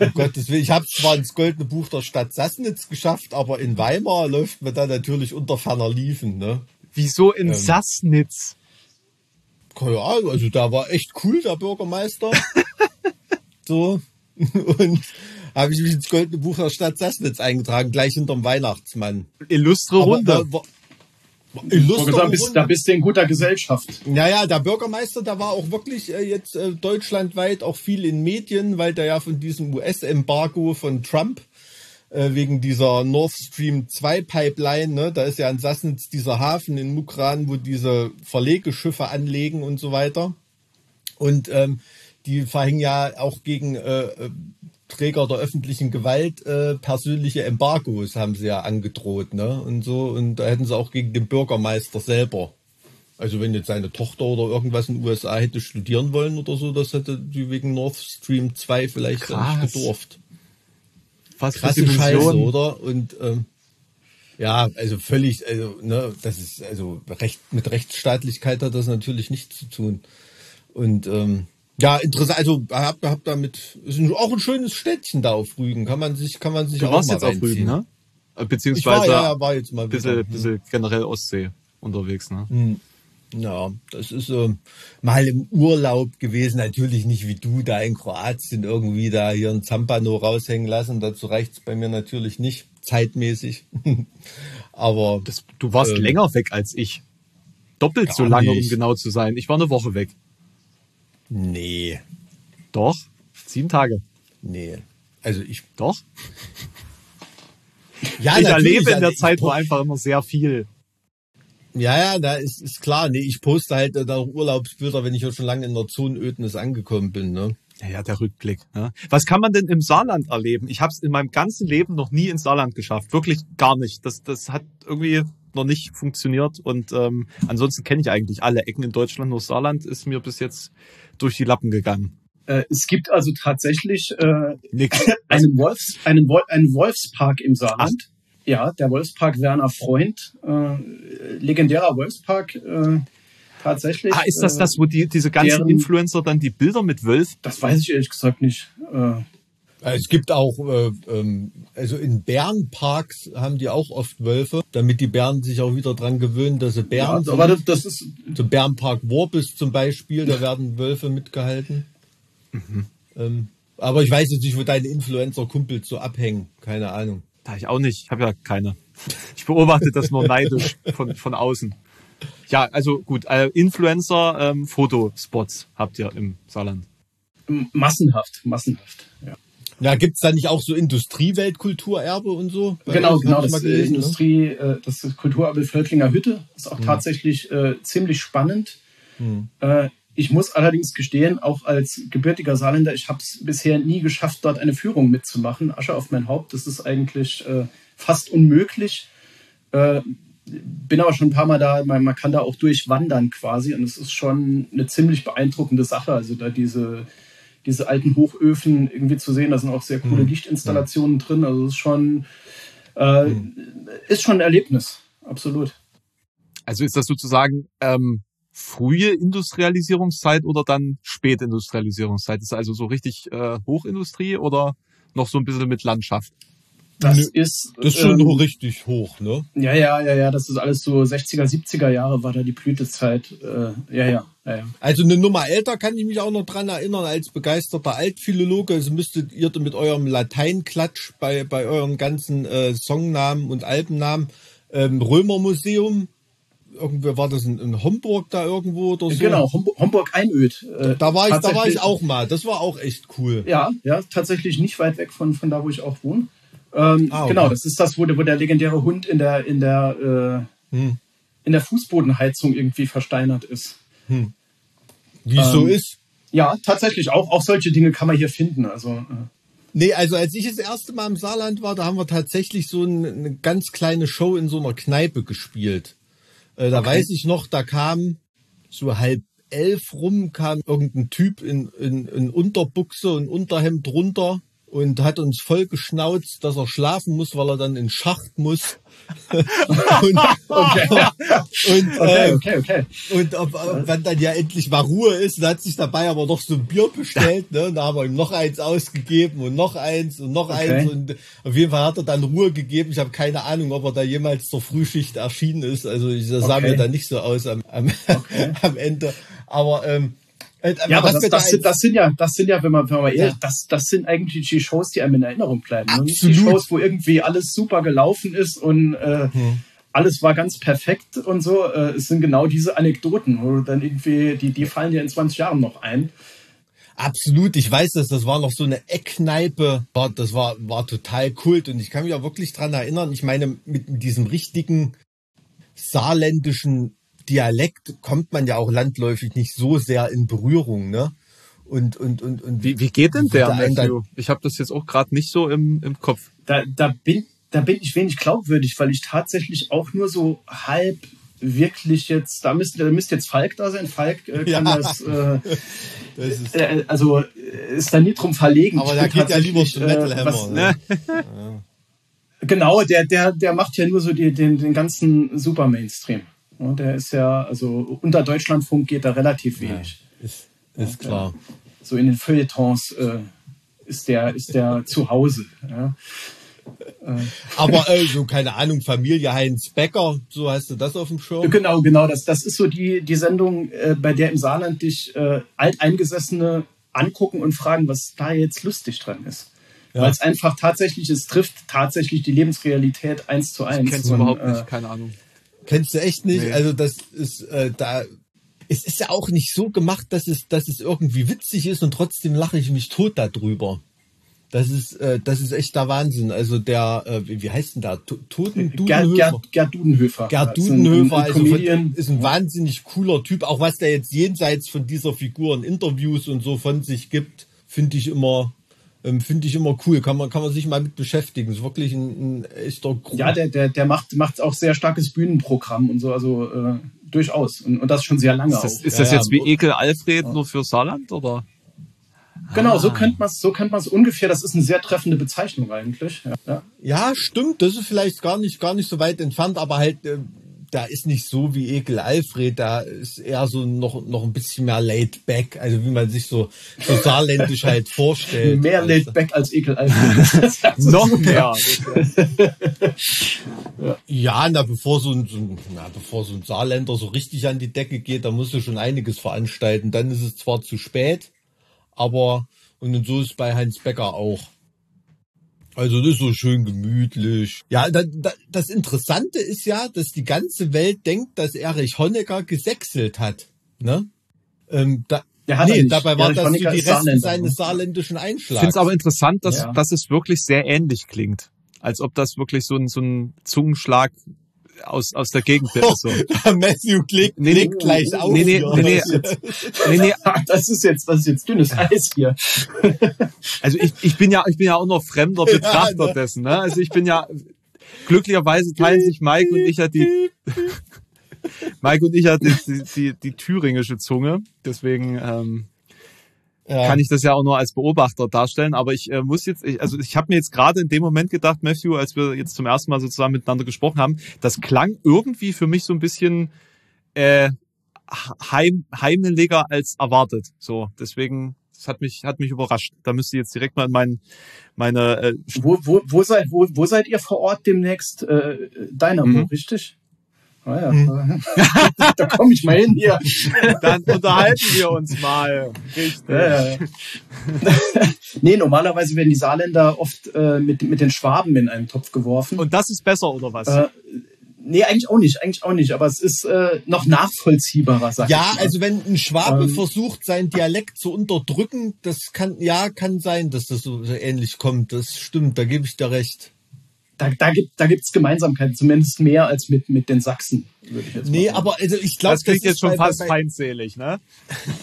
um Gottes Willen. Ich habe zwar ins Goldene Buch der Stadt Sassnitz geschafft, aber in Weimar läuft mir da natürlich unter ferner Liefen, ne? Wieso in ähm, Sassnitz? Ja, also da war echt cool, der Bürgermeister. so. Und habe ich mich ins Goldene Buch der Stadt Sassnitz eingetragen, gleich hinterm Weihnachtsmann. Illustre Runde. Aber, war, Da, bist, da bist du in guter Gesellschaft. Naja, der Bürgermeister, der war auch wirklich äh, jetzt äh, deutschlandweit auch viel in Medien, weil der ja von diesem US-Embargo von Trump äh, wegen dieser Nord Stream 2 Pipeline, ne, da ist ja in Sassnitz dieser Hafen in Mukran, wo diese Verlegeschiffe anlegen und so weiter. Und ähm, die verhängen ja auch gegen äh, Träger der öffentlichen Gewalt äh, persönliche Embargos haben sie ja angedroht, ne? Und so, und da hätten sie auch gegen den Bürgermeister selber. Also wenn jetzt seine Tochter oder irgendwas in den USA hätte studieren wollen oder so, das hätte die wegen Nord Stream 2 vielleicht Krass. nicht gedurft. Fast Krasse Scheiße, oder? Und ähm, ja, also völlig, also, ne, das ist, also Recht, mit Rechtsstaatlichkeit hat das natürlich nichts zu tun. Und ähm, ja, interessant. Also hab, hab damit ist auch ein schönes Städtchen da auf Rügen. Kann man sich, kann man sich du auch warst mal jetzt auf Rügen, ne? Beziehungsweise war, ja, war jetzt mal bisschen, bisschen generell Ostsee unterwegs, ne? Hm. Ja, das ist äh, mal im Urlaub gewesen. Natürlich nicht wie du da in Kroatien irgendwie da hier ein Zampano raushängen lassen. Dazu reicht's bei mir natürlich nicht, zeitmäßig. Aber Das, du warst Ähm, länger weg als ich. Doppelt so lange, um nicht. genau zu sein. Ich war eine Woche weg. Nee, Doch. Sieben Tage. nee. Also ich, Doch. ja, ich erlebe in also der ich Zeit nur einfach immer sehr viel. Ja, ja, da ist, ist klar. Nee, ich poste halt äh, da Urlaubsbilder, wenn ich ja schon lange in der Zonödnis angekommen bin. Ne? Ja, ja, der Rückblick. Ja. Was kann man denn im Saarland erleben? Ich habe es in meinem ganzen Leben noch nie ins Saarland geschafft. Wirklich gar nicht. Das, das hat irgendwie noch nicht funktioniert. Und ähm, ansonsten kenne ich eigentlich alle Ecken in Deutschland. Nur Saarland ist mir bis jetzt durch die Lappen gegangen. Äh, es gibt also tatsächlich äh, einen, Wolfs, einen, Wol einen Wolfspark im Saarland. Ja, der Wolfspark Werner Freund, äh, legendärer Wolfspark, äh, tatsächlich. Ah, ist das äh, das, wo die, diese ganzen deren- Influencer dann die Bilder mit Wölfen Das weiß ich ehrlich gesagt nicht. Äh, Es gibt auch, äh, ähm, also in Bärenparks haben die auch oft Wölfe, damit die Bären sich auch wieder dran gewöhnen, dass sie ja, Bären sind. aber das, das ist So Bärenpark Worbis zum Beispiel, da werden Wölfe mitgehalten. Mhm. Ähm, aber ich weiß jetzt nicht, wo deine Influencer-Kumpels so abhängen. Keine Ahnung. Da ich auch nicht. Ich habe ja keine. Ich beobachte das nur neidisch von, von außen. Ja, also gut. Äh, Influencer, ähm, Fotospots habt ihr im Saarland. massenhaft, massenhaft. Ja. Na, gibt's da nicht auch so Industrieweltkulturerbe und so? Genau, genau, das gelesen, ne? Industrie, äh, das ist Kulturerbe Völklinger Hütte ist auch tatsächlich äh, ziemlich spannend. Äh, ich muss allerdings gestehen, auch als gebürtiger Saarländer, ich habe es bisher nie geschafft, dort eine Führung mitzumachen. Asche auf mein Haupt, das ist eigentlich äh, fast unmöglich. Äh, bin aber schon ein paar Mal da, man, man kann da auch durchwandern quasi und es ist schon eine ziemlich beeindruckende Sache. Also da diese, diese alten Hochöfen irgendwie zu sehen, da sind auch sehr coole Lichtinstallationen drin. Also es ist schon, äh, ist schon ein Erlebnis, absolut. Also ist das sozusagen ähm, frühe Industrialisierungszeit oder dann Spätindustrialisierungszeit? Ist also so richtig äh, Hochindustrie oder noch so ein bisschen mit Landschaft? Das Nö, ist, Das ist schon ähm, richtig hoch, ne? Ja, ja, ja, ja, das ist alles so 60er, 70er Jahre war da die Blütezeit. Äh, ja, ja, ja, ja. Also eine Nummer älter kann ich mich auch noch dran erinnern, als begeisterter Altphilologe. Also müsstet ihr mit eurem Lateinklatsch bei, bei euren ganzen äh, Songnamen und Albennamen ähm, Römermuseum, irgendwer war das in, in Homburg da irgendwo oder so? Genau, Homburg, Homburg Einöd. Äh, Da war ich, da war ich auch mal. Das war auch echt cool. Ja, ja, tatsächlich nicht weit weg von, von da, wo ich auch wohne. Ähm, Ah, okay. Genau, das ist das, wo der, wo der legendäre Hund in der, in der, äh, Hm. in der Fußbodenheizung irgendwie versteinert ist. Wie es so Ähm, ist. Ja, tatsächlich auch, auch solche Dinge kann man hier finden. Also äh, Nee, also als ich das erste Mal im Saarland war, da haben wir tatsächlich so eine, eine ganz kleine Show in so einer Kneipe gespielt. Äh, da weiß ich noch, da kam so halb elf rum, kam irgendein Typ in, in, in Unterbuchse und Unterhemd drunter und hat uns voll geschnauzt, dass er schlafen muss, weil er dann in Schacht muss. und okay, und, okay, äh, okay, okay. und ob, ob, wann dann ja endlich mal Ruhe ist, und hat sich dabei aber noch so ein Bier bestellt, ne? Und da haben wir ihm noch eins ausgegeben und noch eins und noch Okay. eins und auf jeden Fall hat er dann Ruhe gegeben. Ich habe keine Ahnung, ob er da jemals zur Frühschicht erschienen ist. Also ich- das sah Okay. mir dann nicht so aus am, am, am Ende. Aber ähm, äh, Ja, aber das, mir da das, sind, das sind ja, das sind ja, wenn man, wenn man Ja. ehrlich, das, das sind eigentlich die Shows, die einem in Erinnerung bleiben. ne? Nicht die Absolut. Shows, wo irgendwie alles super gelaufen ist und äh, alles war ganz perfekt und so. Äh, es sind genau diese Anekdoten, wo dann irgendwie, die, die fallen dir in 20 Jahren noch ein. Absolut, ich weiß das, das war noch so eine Eckkneipe, das war, war total kult und ich kann mich auch wirklich dran erinnern, ich meine, mit diesem richtigen saarländischen Dialekt kommt man ja auch landläufig nicht so sehr in Berührung, ne? Und, und, und, und Wie, wie geht denn der, Matthew? Ich habe das jetzt auch gerade nicht so im, im Kopf. Da, da, bin, da bin ich wenig glaubwürdig, weil ich tatsächlich auch nur so halb wirklich jetzt, da müsste, da müsste jetzt Falk da sein. Falk äh, kann Ja. das, äh, das ist, äh, also äh, ist da nie drum verlegen. aber da geht ja lieber Metal äh, Hammer. was- ne? Genau, der, der, der macht ja nur so die, den, den ganzen Super Mainstream. Ja, der ist ja, also unter Deutschlandfunk geht da relativ wenig. Ist, ist klar. So in den Feuilletons äh, ist der, ist der zu Hause. Ja. Aber äh, so, keine Ahnung, Familie Heinz Becker, so hast du das auf dem Schirm? Genau, genau. Das, das ist so die, die Sendung, äh, bei der im Saarland dich äh, Alteingesessene angucken und fragen, was da jetzt lustig dran ist. Ja. Weil es einfach tatsächlich, es trifft tatsächlich die Lebensrealität eins zu eins. Kennst du überhaupt nicht, äh, keine Ahnung. Kennst du echt nicht? Nee. Also das ist äh, da. Es ist ja auch nicht so gemacht, dass es, dass es irgendwie witzig ist und trotzdem lache ich mich tot darüber. Das ist, äh, das ist echt der Wahnsinn. Also der, äh, wie heißt denn da? Toten Dudenhöfer. Gerd, Dudenhöfer. Gerd Dudenhöfer, also von, ist ein wahnsinnig cooler Typ. Auch was der jetzt jenseits von dieser Figur in Interviews und so von sich gibt, finde ich immer, ähm, finde ich immer cool. Kann man, kann man sich mal mit beschäftigen. Ist wirklich ein, ein echter Grund. Ja, der, der, der macht, macht auch sehr starkes Bühnenprogramm und so, also äh, durchaus. Und, und das schon sehr lange. Ist das, ist das ja, jetzt ja. wie Ekel Alfred ja. nur für Saarland oder? Genau, ah. so könnte man es so könnte man es ungefähr. Das ist eine sehr treffende Bezeichnung eigentlich. Ja, ja. stimmt. Das ist vielleicht gar nicht gar nicht so weit entfernt, aber halt äh, da ist nicht so wie Ekel Alfred, da ist eher so noch, noch ein bisschen mehr laid back, also wie man sich so, so saarländisch halt vorstellt. Mehr also. laid back als Ekel Alfred. noch mehr. ja, na, bevor so ein, so ein, na, bevor so ein Saarländer so richtig an die Decke geht, da musst du schon einiges veranstalten. Dann ist es zwar zu spät, aber, und so ist es bei Heinz Becker auch. Also das ist so schön gemütlich. Ja, da, da, das Interessante ist ja, dass die ganze Welt denkt, dass Erich Honecker gesächselt hat. Ne? Ähm, da, ja, nee, dabei war Erich das Honecker die Reste seines saarländischen Einschlags. Ich finde es aber interessant, dass, ja. dass es wirklich sehr ähnlich klingt. Als ob das wirklich so ein, so ein Zungenschlag aus, aus der Gegend ist. So. Matthew klickt, nee, nee, gleich auf. Nee, nee, nee, nee, nee, nee. Das ist jetzt, was ist jetzt dünnes Eis hier. Also ich, ich bin ja, ich bin ja auch noch fremder Betrachter ja, dessen, ne? Also ich bin ja, glücklicherweise teilen sich Mike und ich ja die, Mike und ich ja die, die, die, die thüringische Zunge. Deswegen, ähm, ja. kann ich das ja auch nur als Beobachter darstellen. Aber ich äh, muss jetzt, ich, also ich habe mir jetzt gerade in dem Moment gedacht, Matthew, als wir jetzt zum ersten Mal sozusagen miteinander gesprochen haben, das klang irgendwie für mich so ein bisschen äh, heim, heimeliger als erwartet. So, deswegen das hat mich hat mich überrascht. Da müsste ich jetzt direkt mal in mein, meine äh, wo, wo, wo seid wo, wo seid ihr vor Ort demnächst äh, Dynamo, mhm. richtig? Ah ja, hm. da komme ich mal hin hier. Dann unterhalten wir uns mal. Richtig. Ja, ja. nee, normalerweise werden die Saarländer oft äh, mit, mit den Schwaben in einen Topf geworfen. Und das ist besser, oder was? Äh, Nee, eigentlich auch nicht, eigentlich auch nicht, aber es ist äh, noch nachvollziehbarer, sag Ja, ich also wenn ein Schwabe ähm, versucht, seinen Dialekt zu unterdrücken, das kann, ja, kann sein, dass das so ähnlich kommt. Das stimmt, da gebe ich dir recht da, da gibt da gibt's Gemeinsamkeiten, zumindest mehr als mit mit den Sachsen. Würde ich jetzt nee, sagen. aber also ich glaube, das klingt das jetzt schon bei, fast bei, feindselig, ne?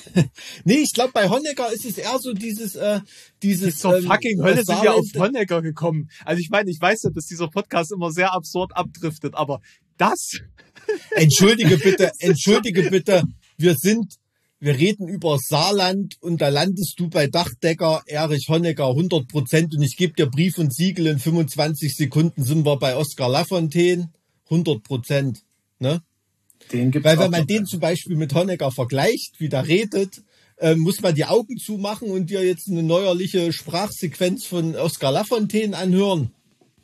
nee, ich glaube, bei Honecker ist es eher so dieses äh, dieses zur ähm, fucking Hölle sind wir auf Honecker gekommen. Also ich meine, ich weiß ja, dass dieser Podcast immer sehr absurd abdriftet, aber das. entschuldige bitte, entschuldige bitte, wir sind wir reden über Saarland und da landest du bei Dachdecker Erich Honecker 100 Prozent und ich gebe dir Brief und Siegel in 25 Sekunden sind wir bei Oskar Lafontaine 100 Prozent. Ne? Den gibt's Weil wenn man den zum Beispiel mit Honecker vergleicht, wie der redet, äh, muss man die Augen zumachen und dir jetzt eine neuerliche Sprachsequenz von Oskar Lafontaine anhören.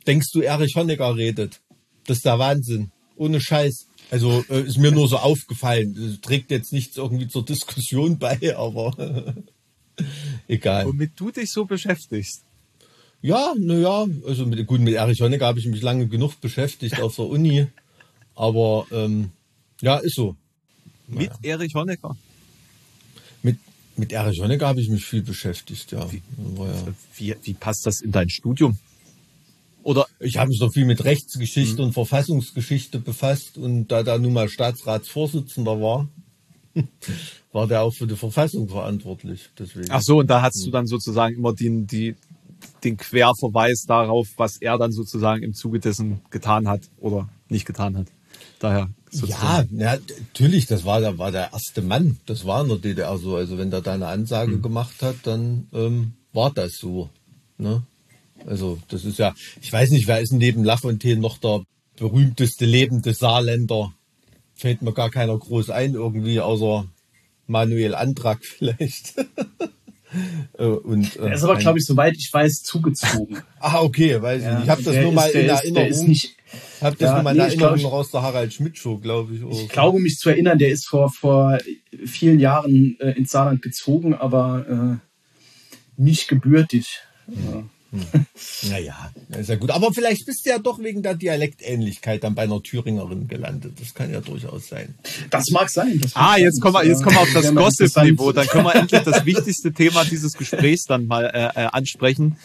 Denkst du, Erich Honecker redet? Das ist der Wahnsinn. Ohne Scheiß. Also äh, ist mir nur so aufgefallen. Das trägt jetzt nichts irgendwie zur Diskussion bei, aber egal. Womit du dich so beschäftigst. Ja, naja, also mit, gut, mit Erich Honecker habe ich mich lange genug beschäftigt auf der Uni. Aber ähm, ja, ist so. Mit naja. Erich Honecker? Mit, mit Erich Honecker habe ich mich viel beschäftigt, ja. Wie, ja. wie, wie passt das in dein Studium? Oder ich habe mich noch viel mit Rechtsgeschichte mhm. und Verfassungsgeschichte befasst und da da nun mal Staatsratsvorsitzender war, war der auch für die Verfassung verantwortlich. Deswegen. Ach so, und da hast du dann sozusagen immer den, die, den Querverweis darauf, was er dann sozusagen im Zuge dessen getan hat oder nicht getan hat. Daher. Ja, ja, natürlich, das war, der war der erste Mann. Das war in der DDR so. Also wenn der da eine Ansage mhm. gemacht hat, dann ähm, war das so. Ne? Also das ist ja, ich weiß nicht, wer ist neben Lafontaine noch der berühmteste lebende Saarländer? Fällt mir gar keiner groß ein irgendwie, außer Manuel Antrag vielleicht. Äh, und, äh, er ist aber, glaube ich, soweit ich weiß, zugezogen. ah, okay, weiß ja, ich. Ich habe das nur mal in Erinnerung. Ist nicht, hab das ja, nur mal in Erinnerung noch aus der Harald Schmidt Show, glaube ich. Ich glaube mich zu erinnern, der ist vor vor vielen Jahren äh, ins Saarland gezogen, aber äh, nicht gebürtig. Ja. Naja, ist ja gut. Aber vielleicht bist du ja doch wegen der Dialektähnlichkeit dann bei einer Thüringerin gelandet. Das kann ja durchaus sein. Das mag sein. Das mag Ah, sein. jetzt kommen wir, jetzt kommen wir auf das wäre mal Gossip-Niveau. Dann können wir endlich das wichtigste Thema dieses Gesprächs dann mal äh, äh, ansprechen.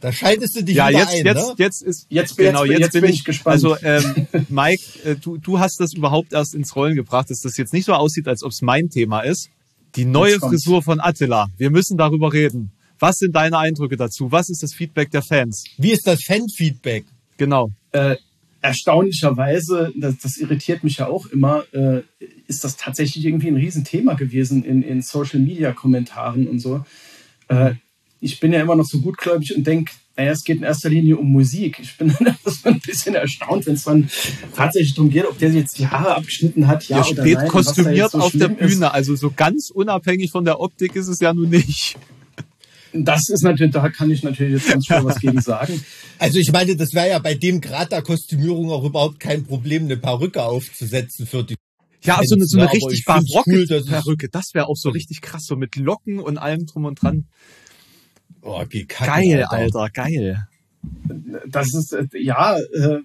Da schaltest du dich Ja, jetzt, ein, jetzt, ne? jetzt ist Jetzt- genau jetzt- jetzt, jetzt bin ich gespannt. Also ähm, Mike, äh, du, du hast das überhaupt erst ins Rollen gebracht, dass das jetzt nicht so aussieht, als ob es mein Thema ist. Die neue. Frisur von Attila. Wir müssen darüber reden. Was sind deine Eindrücke dazu? Was ist das Feedback der Fans? Wie ist das Fanfeedback? Genau. äh, erstaunlicherweise, das, das irritiert mich ja auch immer, äh, ist das tatsächlich irgendwie ein Riesenthema gewesen in, in Social-Media-Kommentaren und so. Äh, ich bin ja immer noch so gutgläubig und denke, naja, es geht in erster Linie um Musik. Ich bin dann so ein bisschen erstaunt, wenn es dann tatsächlich darum geht, ob der jetzt die Haare abgeschnitten hat, ja Der oder steht nein. kostümiert so auf der schlimm ist. Bühne, also so ganz unabhängig von der Optik ist es ja nun nicht. Das ist natürlich, da kann ich natürlich jetzt ganz schön was gegen sagen. Also ich meine, das wäre ja bei dem Grad der Kostümierung auch überhaupt kein Problem, eine Perücke aufzusetzen für die. Ja, so eine, so eine richtig barocke cool, Perücke. Das wäre auch so richtig krass, so mit Locken und allem drum und dran. Oh, geh Kacke, Geil, Alter, geil. das ist äh, ja äh,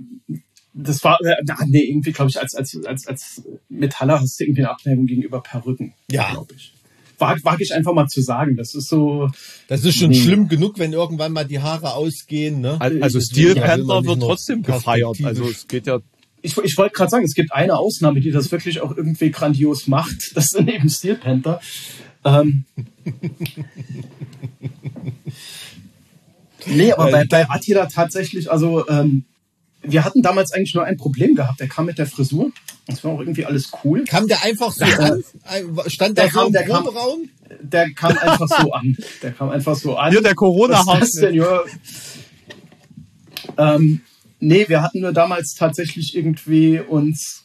das war äh, nee irgendwie glaube ich als als als als Metaller hast du irgendwie eine Abneigung gegenüber Perücken Ja. glaube ich wag, wag ich einfach mal zu sagen das ist so Das ist schon Nee. schlimm genug, wenn irgendwann mal die Haare ausgehen, ne? Al- Also Steel Panther wird trotzdem gefeiert. Also es geht ja. ich, ich wollte gerade sagen es gibt eine Ausnahme die das wirklich auch irgendwie grandios macht das sind eben Steel Panther ähm, nee aber bei, bei Attila tatsächlich also ähm, wir hatten damals eigentlich nur ein Problem gehabt. Der kam mit der Frisur. Das war auch irgendwie alles cool. Kam der einfach so an? Stand Der der, so kam- im der kam- Proberaum? Der kam einfach so an. Der kam einfach so an. Hier der Was Corona-Haus. ja? ähm, nee, wir hatten nur damals tatsächlich irgendwie uns,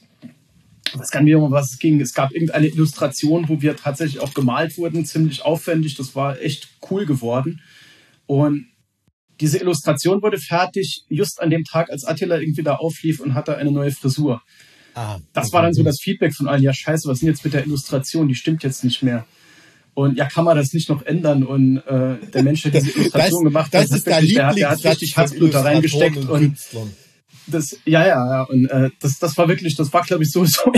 ich weiß gar nicht mehr, um was es ging. Es gab irgendeine Illustration, wo wir tatsächlich auch gemalt wurden, ziemlich aufwendig. Das war echt cool geworden. Und diese Illustration wurde fertig just an dem Tag, als Attila irgendwie da auflief und hatte eine neue Frisur. Ah, Das war dann so das Feedback von allen, ja scheiße, was ist denn jetzt mit der Illustration? Die stimmt jetzt nicht mehr. Und ja, kann man das nicht noch ändern? Und äh, der Mensch, der diese Illustration das, gemacht das hat, ist der wirklich- der, hat- der hat richtig Herzblut da reingesteckt. und das, ja, ja, ja. Und äh, das, das war wirklich, das war, glaube ich, so, so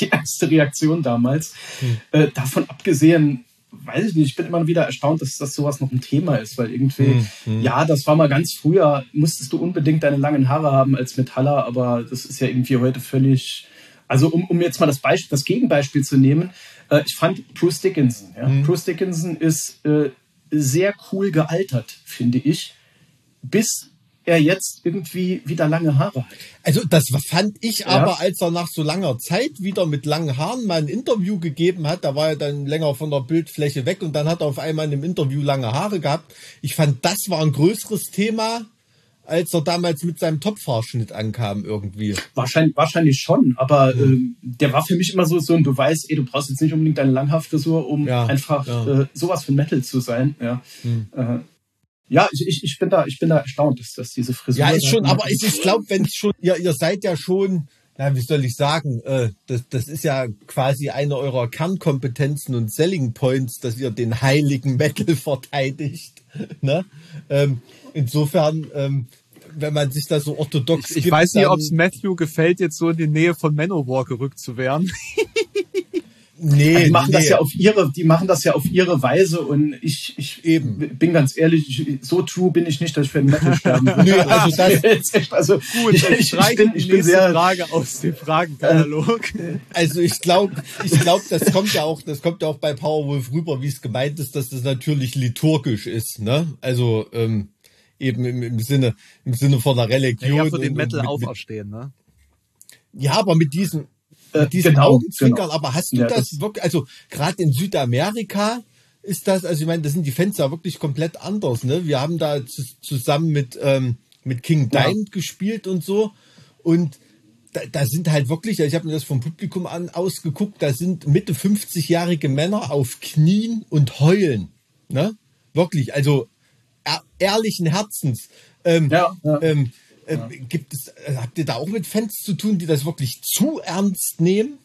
die erste Reaktion damals. Hm. Äh, davon abgesehen, weiß ich nicht, ich bin immer wieder erstaunt, dass das sowas noch ein Thema ist, weil irgendwie, Hm, ja, das war mal ganz früher, musstest du unbedingt deine langen Haare haben als Metaller, aber das ist ja irgendwie heute völlig. Also um, um jetzt mal das Beispiel, das Gegenbeispiel zu nehmen, äh, ich fand Bruce Dickinson. Ja? Hm. Bruce Dickinson ist äh, sehr cool gealtert, finde ich, bis er jetzt irgendwie wieder lange Haare hat. Also das fand ich Ja. aber, als er nach so langer Zeit wieder mit langen Haaren mal ein Interview gegeben hat, da war er dann länger von der Bildfläche weg und dann hat er auf einmal in einem Interview lange Haare gehabt. Ich fand, das war ein größeres Thema, als er damals mit seinem Topfhaarschnitt ankam irgendwie. Wahrscheinlich, wahrscheinlich schon, aber ähm, der war für mich immer so, so ein, du weißt, ey, du brauchst jetzt nicht unbedingt eine Langhaarfrisur, um Ja, einfach ja. Äh, sowas von Metal zu sein. Ja, äh, ja ich, ich, ich, bin da, ich bin da erstaunt, dass, dass diese Frisur. Ja, ist schon, aber ich, ich glaube, wenn es schon, ihr, ihr seid ja schon, na, wie soll ich sagen, äh, das, das ist ja quasi eine eurer Kernkompetenzen und Selling Points, dass ihr den heiligen Metal verteidigt. Ne? Ähm, insofern, ähm, wenn man sich da so orthodox Ich gibt, weiß nicht, ob es Matthew gefällt, jetzt so in die Nähe von Manowar gerückt zu werden. nee, die machen nee. das ja auf ihre, die machen das ja auf ihre Weise und ich, ich Eben. bin ganz ehrlich, ich, so true bin ich nicht, dass ich für den Metal sterben würde. Nö, also das- Jetzt echt, also Gut, ich, ich, ich bin, ich bin sehr, Frage aus dem Fragenkatalog. Also ich glaube, ich glaube, das kommt ja auch, das kommt ja auch bei Powerwolf rüber, wie es gemeint ist, dass das natürlich liturgisch ist, ne? Also ähm, eben im, im Sinne, im Sinne von der Religion. ja, für den und- Metal und mit, auferstehen, ne? Ja, aber mit diesen, Äh, mit diesen genau, Augenzwinkern. genau. Aber hast du Ja, das, das- wirklich, also gerade in Südamerika ist das, also ich meine, da sind die ja wirklich komplett anders, ne? Wir haben da zu, zusammen mit, ähm, mit King Ja. Diamond gespielt und so. Und da, da sind halt wirklich, ich habe mir das vom Publikum an ausgeguckt, da sind Mitte 50-jährige Männer auf Knien und heulen. Ne? Wirklich, also ehrlichen Herzens. Ähm, Ja, ja. Ähm, äh, Gibt es, äh, habt ihr da auch mit Fans zu tun, die das wirklich zu ernst nehmen?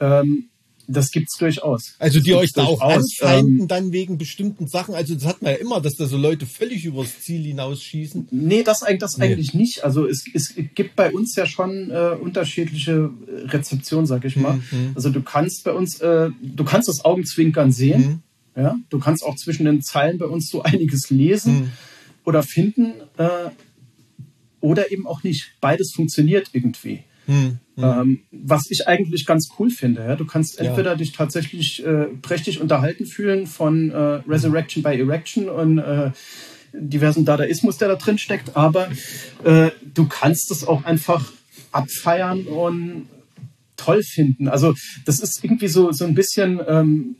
Ähm, Das gibt's durchaus. Also die euch da auch anfeinden Ähm, dann wegen bestimmten Sachen. Also das hat man ja immer, dass da so Leute völlig übers Ziel hinausschießen. Nee, das, eigentlich- das Nee. eigentlich nicht. Also es, es gibt bei uns ja schon äh, unterschiedliche Rezeptionen, sag ich mal. Mhm. Also du kannst bei uns, äh, du kannst das Augenzwinkern sehen. Mhm. Ja, du kannst auch zwischen den Zeilen bei uns so einiges lesen Mhm. oder finden äh, oder eben auch nicht. Beides funktioniert irgendwie. Hm. Ähm, was ich eigentlich ganz cool finde. Ja? Du kannst Ja. entweder dich tatsächlich äh, prächtig unterhalten fühlen von äh, Resurrection by Erection und äh, diversen Dadaismus, der da drin steckt, aber äh, du kannst es auch einfach abfeiern und toll finden. Also das ist irgendwie so, so ein bisschen, ähm,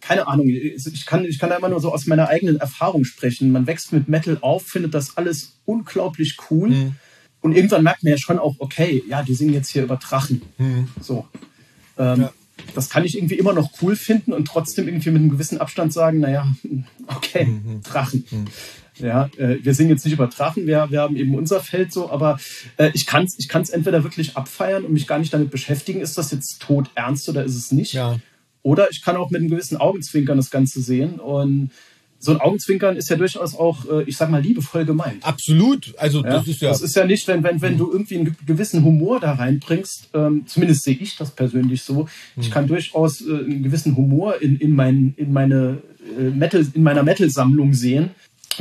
keine Ahnung, ich kann, ich kann da immer nur so aus meiner eigenen Erfahrung sprechen. Man wächst mit Metal auf, findet das alles unglaublich cool. Mhm. Und irgendwann merkt man ja schon auch, okay, ja, die singen jetzt hier über Drachen. So. Ähm, Ja. Das kann ich irgendwie immer noch cool finden und trotzdem irgendwie mit einem gewissen Abstand sagen, naja, okay, Drachen. Ja, äh, wir singen jetzt nicht über Drachen, wir, wir haben eben unser Feld so, aber äh, ich kann es ich kann's entweder wirklich abfeiern und mich gar nicht damit beschäftigen, ist das jetzt tot ernst oder ist es nicht? Ja. Oder ich kann auch mit einem gewissen Augenzwinkern das Ganze sehen. Und so ein Augenzwinkern ist ja durchaus auch, äh, ich sag mal, liebevoll gemeint. Absolut. Also Ja? das ist ja. das ist ja nicht, wenn, wenn, wenn du irgendwie einen ge- gewissen Humor da reinbringst, ähm, zumindest sehe ich das persönlich so. Hm. Ich kann durchaus äh, einen gewissen Humor in, in, mein, in, meine, äh, Metal, in meiner Metal-Sammlung sehen.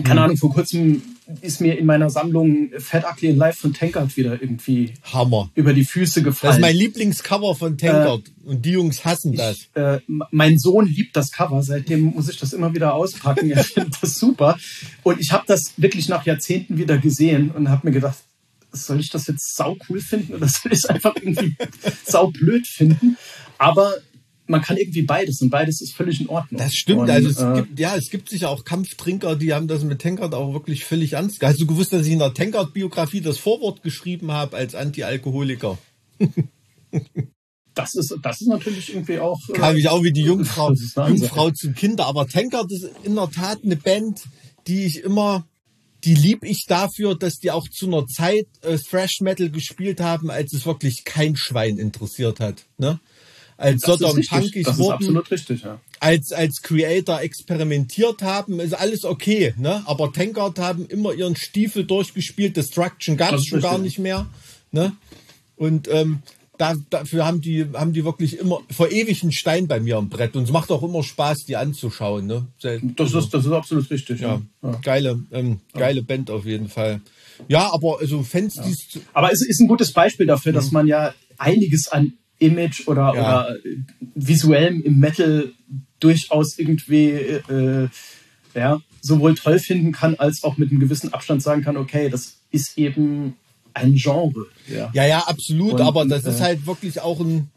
Keine Ahnung, vor kurzem ist mir in meiner Sammlung Fat Ugly and Life von Tankard wieder irgendwie Hammer. über die Füße Das gefallen. ist mein Lieblingscover von Tankard. und die Jungs hassen das. Ich, äh, m- mein Sohn liebt das Cover, seitdem muss ich das immer wieder auspacken. Er findet das super. Und ich habe das wirklich nach Jahrzehnten wieder gesehen und habe mir gedacht, soll ich das jetzt sau cool finden oder soll ich es einfach irgendwie sau blöd finden? Aber man kann irgendwie beides und beides ist völlig in Ordnung. Das stimmt. Und, also es äh, gibt, ja, es gibt sicher auch Kampftrinker, die haben das mit Tankard auch wirklich völlig ernst. Hast du gewusst, dass ich in der Tankard-Biografie das Vorwort geschrieben habe als Anti-Alkoholiker? das ist, das ist natürlich irgendwie auch. äh, Kam ich auch wie die Jungfrau. Jungfrau zum Kinder. Aber Tankard ist in der Tat eine Band, die ich immer, die lieb ich dafür, dass die auch zu einer Zeit äh, Thrash Metal gespielt haben, als es wirklich kein Schwein interessiert hat. Ne? Als das Sodom punkig wurden, absolut richtig, ja. als, als Creator experimentiert haben, ist alles okay, ne? Aber Tankard haben immer ihren Stiefel durchgespielt, Destruction gab es schon gar nicht mehr, ne? Und ähm, da, dafür haben die, haben die wirklich immer verewigt einen Stein bei mir am Brett. Und es macht auch immer Spaß, die anzuschauen, ne? Das ist, das ist absolut richtig. ja, ja. geile, ähm, geile Band auf jeden Fall. Ja, aber also Fans, die es Aber es ist ein gutes Beispiel dafür, dass man ja einiges an Image oder, Mhm. Ja. oder visuellem im Metal durchaus irgendwie äh, ja, sowohl toll finden kann, als auch mit einem gewissen Abstand sagen kann, okay, das ist eben ein Genre. Ja. Ja, ja, absolut, Und, aber das äh, ist halt wirklich auch ein,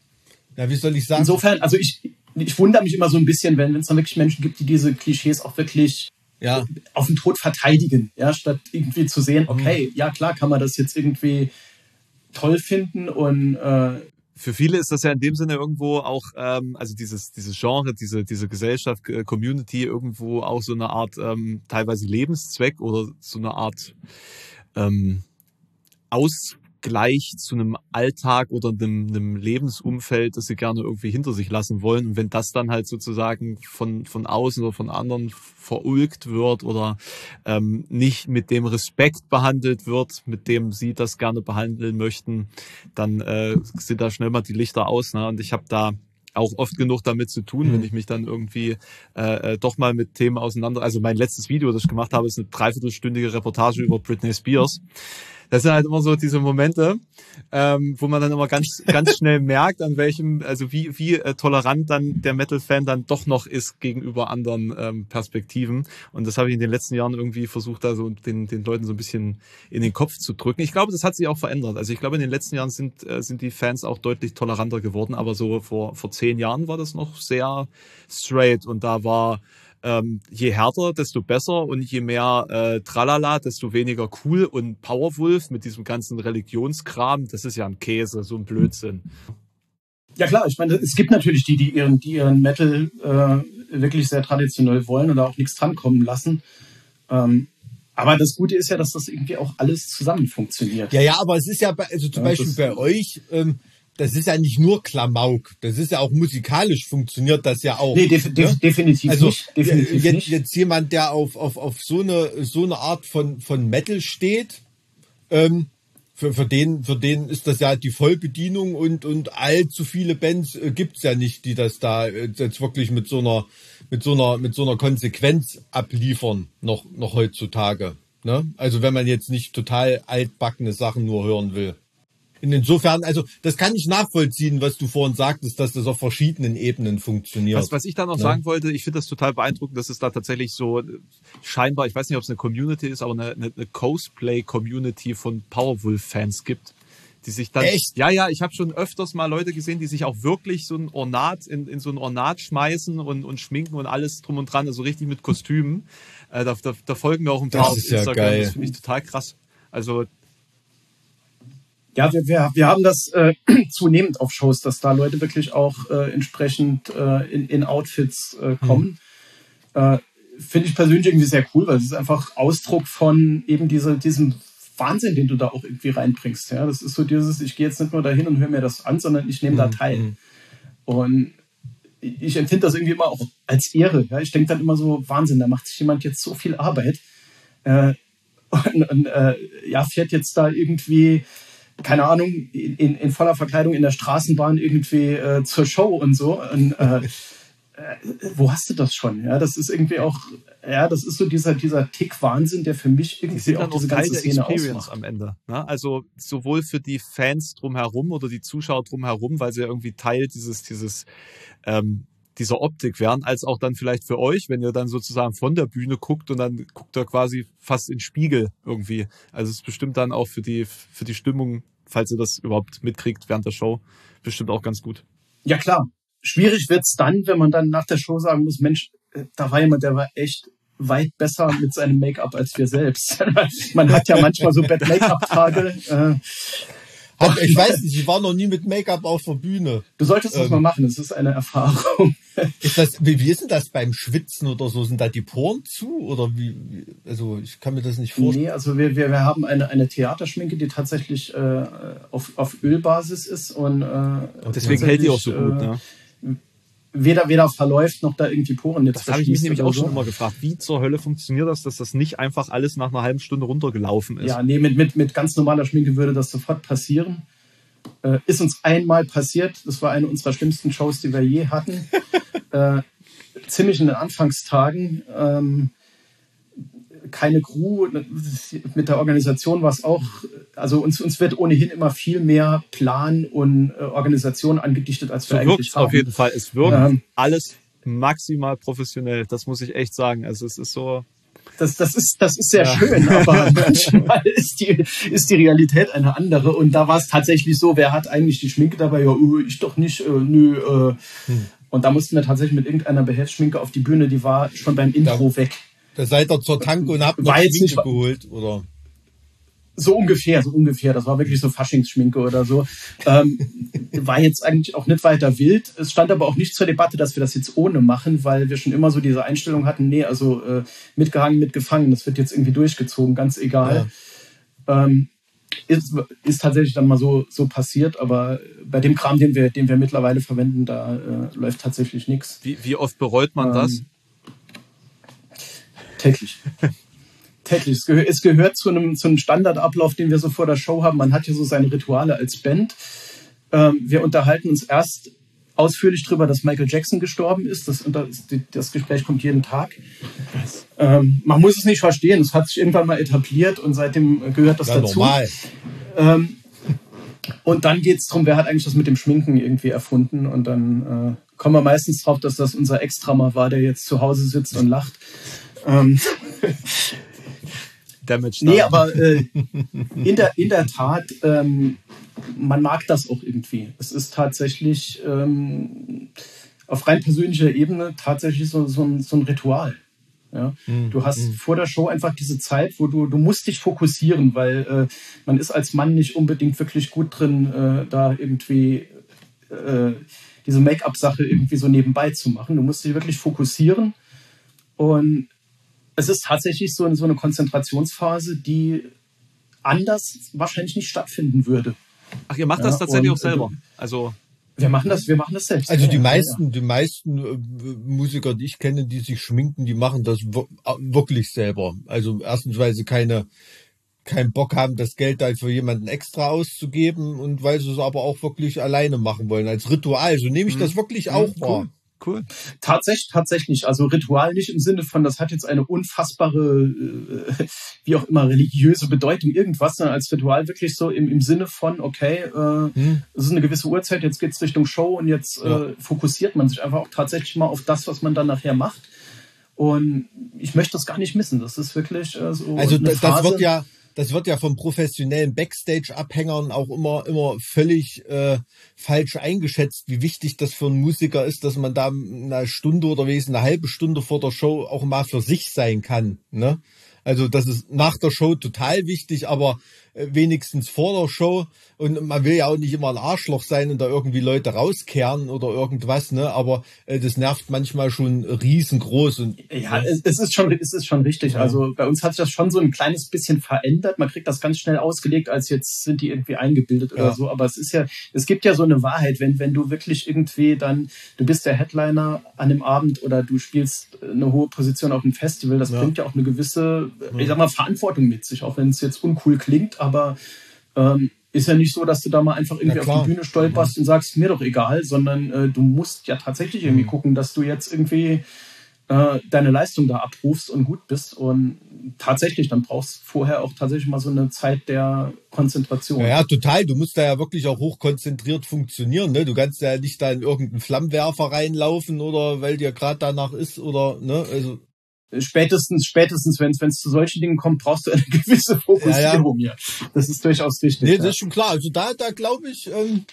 ja, wie soll ich sagen? Insofern, also ich, ich wundere mich immer so ein bisschen, wenn es dann wirklich Menschen gibt, die diese Klischees auch wirklich ja, auf den Tod verteidigen, ja, statt irgendwie zu sehen, okay, ja klar kann man das jetzt irgendwie toll finden und äh, für viele ist das ja in dem Sinne irgendwo auch, ähm, also dieses, dieses Genre, diese, diese Gesellschaft, äh, Community irgendwo auch so eine Art ähm, teilweise Lebenszweck oder so eine Art ähm, Ausgleich zu einem Alltag oder einem, einem Lebensumfeld, das sie gerne irgendwie hinter sich lassen wollen. Und wenn das dann halt sozusagen von, von außen oder von anderen verulgt wird oder ähm, nicht mit dem Respekt behandelt wird, mit dem sie das gerne behandeln möchten, dann äh, sind da schnell mal die Lichter aus. Ne? Und ich habe da auch oft genug damit zu tun, Mhm. wenn ich mich dann irgendwie äh, äh, doch mal mit Themen auseinander. Also mein letztes Video, das ich gemacht habe, ist eine dreiviertelstündige Reportage über Britney Spears. Das sind halt immer so diese Momente, ähm, wo man dann immer ganz, ganz schnell merkt, an welchem, also wie, wie äh, tolerant dann der Metal-Fan dann doch noch ist gegenüber anderen ähm, Perspektiven. Und das habe ich in den letzten Jahren irgendwie versucht, da so den, den Leuten so ein bisschen in den Kopf zu drücken. Ich glaube, das hat sich auch verändert. Also ich glaube, in den letzten Jahren sind, äh, sind die Fans auch deutlich toleranter geworden, aber so vor, vor zehn Jahren war das noch sehr straight und da war ähm, je härter, desto besser und je mehr äh, Tralala, desto weniger cool und Powerwolf mit diesem ganzen Religionskram, das ist ja ein Käse, so ein Blödsinn. Ja klar, ich meine, es gibt natürlich die, die ihren, die ihren Metal äh, wirklich sehr traditionell wollen und da auch nichts drankommen lassen. Ähm, aber das Gute ist ja, dass das irgendwie auch alles zusammen funktioniert. Ja, ja, aber es ist ja, bei, also zum Ja, Beispiel bei euch, ähm, das ist ja nicht nur Klamauk, das ist ja auch musikalisch funktioniert das ja auch. Nee, def ne? def definitiv Also nicht. Definitiv jetzt, nicht. jetzt jemand, der auf, auf, auf so eine so eine Art von, von Metal steht, ähm, für, für den für den ist das ja die Vollbedienung und und allzu viele Bands äh, gibt's ja nicht, die das da äh, jetzt wirklich mit so einer mit so einer mit so einer Konsequenz abliefern noch noch heutzutage. Ne? Also wenn man jetzt nicht total altbackene Sachen nur hören will. In insofern, also das kann ich nachvollziehen, was du vorhin sagtest, dass das auf verschiedenen Ebenen funktioniert. Was, was ich dann noch Ja. sagen wollte, ich finde das total beeindruckend, dass es da tatsächlich so äh, scheinbar, ich weiß nicht, ob es eine Community ist, aber eine, eine, eine Cosplay-Community von Powerwolf-Fans gibt, die sich dann. Echt? Ja, ja, ich habe schon öfters mal Leute gesehen, die sich auch wirklich so ein Ornat in, in so ein Ornat schmeißen und, und schminken und alles drum und dran, also richtig mit Kostümen. Äh, da, da, da folgen mir auch ein paar Das auf ist ja Instagram, geil. das finde ich total krass. Also Ja, wir, wir, wir haben das äh, zunehmend auf Shows, dass da Leute wirklich auch äh, entsprechend äh, in, in Outfits äh, kommen. Äh, Finde ich persönlich irgendwie sehr cool, weil es ist einfach Ausdruck von eben diese, diesem Wahnsinn, den du da auch irgendwie reinbringst. Ja, das ist so dieses, ich gehe jetzt nicht nur dahin und höre mir das an, sondern ich nehme da teil. Und ich empfinde das irgendwie immer auch als Ehre. Ja? Ich denke dann immer so, Wahnsinn, da macht sich jemand jetzt so viel Arbeit. Äh, und, und äh, ja, fährt jetzt da irgendwie, keine Ahnung, in, in voller Verkleidung in der Straßenbahn irgendwie äh, zur Show und so. Und, äh, äh, wo hast du das schon? Ja, das ist irgendwie auch, ja, das ist so dieser, dieser Tick-Wahnsinn, der für mich irgendwie auch diese ganze Szene Experience ausmacht. am Ende. Ne? Also sowohl für die Fans drumherum oder die Zuschauer drumherum, weil sie irgendwie Teil dieses, dieses, ähm, dieser Optik wären, als auch dann vielleicht für euch, wenn ihr dann sozusagen von der Bühne guckt und dann guckt ihr quasi fast in Spiegel irgendwie. Also es ist bestimmt dann auch für die, für die Stimmung, falls ihr das überhaupt mitkriegt während der Show, bestimmt auch ganz gut. Ja, klar. Schwierig wird's dann, wenn man dann nach der Show sagen muss, Mensch, äh, da war jemand, der war echt weit besser mit seinem Make-up als wir selbst. man hat ja manchmal so Bad-Make-up-Tage. Äh, Hat, ich weiß nicht, ich war noch nie mit Make-up auf der Bühne. du solltest das Ähm. mal machen, das ist eine Erfahrung. Ist das, wie, wie ist denn das beim Schwitzen oder so? Sind da die Poren zu? Oder wie, wie also ich kann mir das nicht vorstellen. Nee, also wir, wir, wir haben eine, eine Theaterschminke, die tatsächlich äh, auf, auf Ölbasis ist und, äh, Und deswegen hält die auch so gut. Äh, Ne? Weder, weder verläuft noch da irgendwie Poren jetzt Das habe ich mich nämlich auch schon so. immer gefragt. Wie zur Hölle funktioniert das, dass das nicht einfach alles nach einer halben Stunde runtergelaufen ist? Ja, nee, mit, mit, mit ganz normaler Schminke würde das sofort passieren. Äh, ist uns einmal passiert. Das war eine unserer schlimmsten Shows, die wir je hatten. äh, ziemlich in den Anfangstagen. Ähm, keine Crew. Mit der Organisation war es auch. Also uns, uns wird ohnehin immer viel mehr Plan und äh, Organisation angedichtet, als So wir wirkt eigentlich es auf haben. jeden Fall. Es wirkt Ähm. alles maximal professionell. Das muss ich echt sagen. Also es ist so. Das, das, ist, das ist sehr Ja. schön, aber manchmal ist die, ist die Realität eine andere. Und da war es tatsächlich so, wer hat eigentlich die Schminke dabei? Ja, äh, ich doch nicht, äh, nö. Äh. Hm. Und da mussten wir tatsächlich mit irgendeiner Behelfsschminke auf die Bühne, die war schon beim Intro weg. Da seid ihr zur Tanke und habt noch War jetzt Schminke nicht- geholt, oder? So ungefähr, so ungefähr. Das war wirklich so Faschingsschminke oder so. Ähm, war jetzt eigentlich auch nicht weiter wild. Es stand aber auch nicht zur Debatte, dass wir das jetzt ohne machen, weil wir schon immer so diese Einstellung hatten, nee, also äh, mitgehangen, mitgefangen, das wird jetzt irgendwie durchgezogen, ganz egal. Ähm, ist, ist tatsächlich dann mal so, so passiert, aber bei dem Kram, den wir, den wir mittlerweile verwenden, da äh, läuft tatsächlich nichts. Wie, wie oft bereut man Ähm, das? Täglich. Täglich. Es, gehör, es gehört zu einem, zu einem Standardablauf, den wir so vor der Show haben. Man hat ja so seine Rituale als Band. Ähm, wir unterhalten uns erst ausführlich darüber, dass Michael Jackson gestorben ist. Das, das, Gespräch kommt jeden Tag. Ähm, man muss es nicht verstehen. Es hat sich irgendwann mal etabliert und seitdem gehört das Ja, dazu. normal. Ähm, und dann geht es darum, wer hat eigentlich das mit dem Schminken irgendwie erfunden. Und dann äh, kommen wir meistens drauf, dass das unser Extrama war, der jetzt zu Hause sitzt und lacht. Ähm, Damage. nee, aber äh, in, der, in der Tat, ähm, man mag das auch irgendwie. Es ist tatsächlich ähm, auf rein persönlicher Ebene tatsächlich so, so, ein, so ein Ritual. Ja? Du hast vor der Show einfach diese Zeit, wo du, du musst dich fokussieren, weil äh, man ist als Mann nicht unbedingt wirklich gut drin, äh, da irgendwie äh, diese Make-up-Sache irgendwie so nebenbei zu machen. Du musst dich wirklich fokussieren und es ist tatsächlich so, so eine Konzentrationsphase, die anders wahrscheinlich nicht stattfinden würde. Ach, ihr macht das tatsächlich auch selber. Also wir machen das, wir machen das selbst. Also die meisten, die meisten äh, Musiker, die ich kenne, die sich schminken, die machen das wirklich selber. Also erstens, weil sie keine keinen Bock haben, das Geld da für jemanden extra auszugeben und weil sie es aber auch wirklich alleine machen wollen als Ritual. So nehme ich das mhm. wirklich mhm. auch mhm, wahr. Cool. Cool. Tatsächlich, tatsächlich. Also Ritual nicht im Sinne von, das hat jetzt eine unfassbare, äh, wie auch immer, religiöse Bedeutung, irgendwas, sondern als Ritual wirklich so im, im Sinne von, okay, äh, hm. es ist eine gewisse Uhrzeit, jetzt geht's Richtung Show und jetzt ja. äh, fokussiert man sich einfach auch tatsächlich mal auf das, was man dann nachher macht. Und ich möchte das gar nicht missen. Das ist wirklich äh, so. Also das, das wird ja das wird ja von professionellen Backstage-Abhängern auch immer, immer völlig äh, falsch eingeschätzt, wie wichtig das für einen Musiker ist, dass man da eine Stunde oder wenigstens eine halbe Stunde vor der Show auch mal für sich sein kann. Ne? Also das ist nach der Show total wichtig, aber wenigstens vor der Show. Und man will ja auch nicht immer ein Arschloch sein und da irgendwie Leute rauskehren oder irgendwas, ne? Aber äh, das nervt manchmal schon riesengroß. Und, ja, es, es ist schon, es ist schon richtig. Ja. Also bei uns hat sich das schon so ein kleines bisschen verändert. Man kriegt das ganz schnell ausgelegt, als jetzt sind die irgendwie eingebildet ja. oder so. Aber es ist ja, es gibt ja so eine Wahrheit, wenn, wenn du wirklich irgendwie dann, du bist der Headliner an dem Abend oder du spielst eine hohe Position auf dem Festival, das ja. bringt ja auch eine gewisse, ich sag mal, Verantwortung mit sich, auch wenn es jetzt uncool klingt aber ähm, ist ja nicht so, dass du da mal einfach irgendwie auf die Bühne stolperst und sagst, mir doch egal, sondern äh, du musst ja tatsächlich irgendwie mhm. gucken, dass du jetzt irgendwie äh, deine Leistung da abrufst und gut bist. Und tatsächlich, dann brauchst du vorher auch tatsächlich mal so eine Zeit der Konzentration. Ja, ja, total. Du musst da ja wirklich auch hochkonzentriert funktionieren. Ne? Du kannst ja nicht da in irgendeinen Flammenwerfer reinlaufen oder weil dir gerade danach ist oder ne, also spätestens, spätestens, wenn es zu solchen Dingen kommt, brauchst du eine gewisse Fokussierung ja, ja. hier. Das ist durchaus wichtig. Nee, das ja. ist schon klar. Also da, da glaube ich, ähm,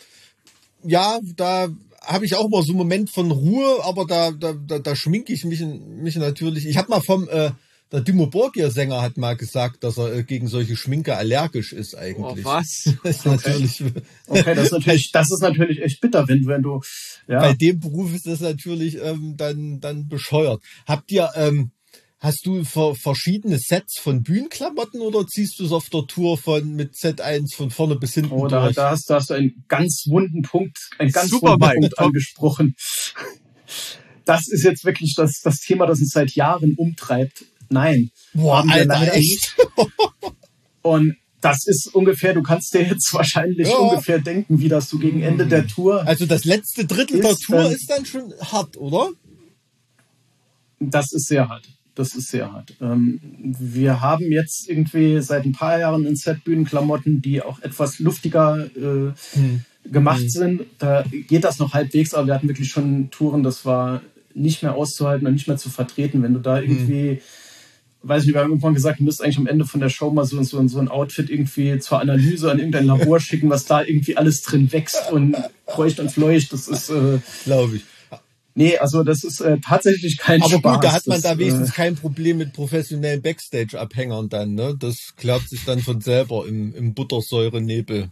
ja, da habe ich auch mal so einen Moment von Ruhe, aber da, da, da, da schminke ich mich, mich natürlich. Ich habe mal vom äh, der Dimo Borgir Sänger hat mal gesagt, dass er äh, gegen solche Schminke allergisch ist eigentlich. Oh, was? Das ist natürlich, okay, das ist natürlich, das ist natürlich echt bitter, wenn, wenn du, ja. Bei dem Beruf ist das natürlich ähm, dann, dann bescheuert. Habt ihr, ähm, Hast du verschiedene Sets von Bühnenklamotten oder ziehst du es auf der Tour von mit Z1 von vorne bis hinten oh, da, durch? Da hast, da hast du einen ganz wunden Punkt, einen ganz Super wunden Punkt top. angesprochen. Das ist jetzt wirklich das, das Thema, das uns seit Jahren umtreibt. Nein, Boah, haben wir Alter, leider echt? Und das ist ungefähr, du kannst dir jetzt wahrscheinlich ja. ungefähr denken, wie das so gegen Ende der Tour. Also das letzte Drittel der Tour dann, ist dann schon hart, oder? Das ist sehr hart das ist sehr hart. Ähm, wir haben jetzt irgendwie seit ein paar Jahren in Set-Bühnenklamotten, die auch etwas luftiger äh, hm. gemacht hm. sind. Da geht das noch halbwegs, aber wir hatten wirklich schon Touren, das war nicht mehr auszuhalten und nicht mehr zu vertreten, wenn du da hm. irgendwie hm weiß nicht, wir haben irgendwann gesagt, du müsst eigentlich am Ende von der Show mal so, so, so ein Outfit irgendwie zur Analyse an irgendein Labor schicken, was da irgendwie alles drin wächst und kreucht und fleucht. Das ist, äh, glaube ich. Nee, also das ist äh, tatsächlich kein Aber Spaß. gut, da hat man das, da wenigstens äh, kein Problem mit professionellen Backstage-Abhängern dann, ne? Das klärt sich dann von selber im, im Buttersäurenebel.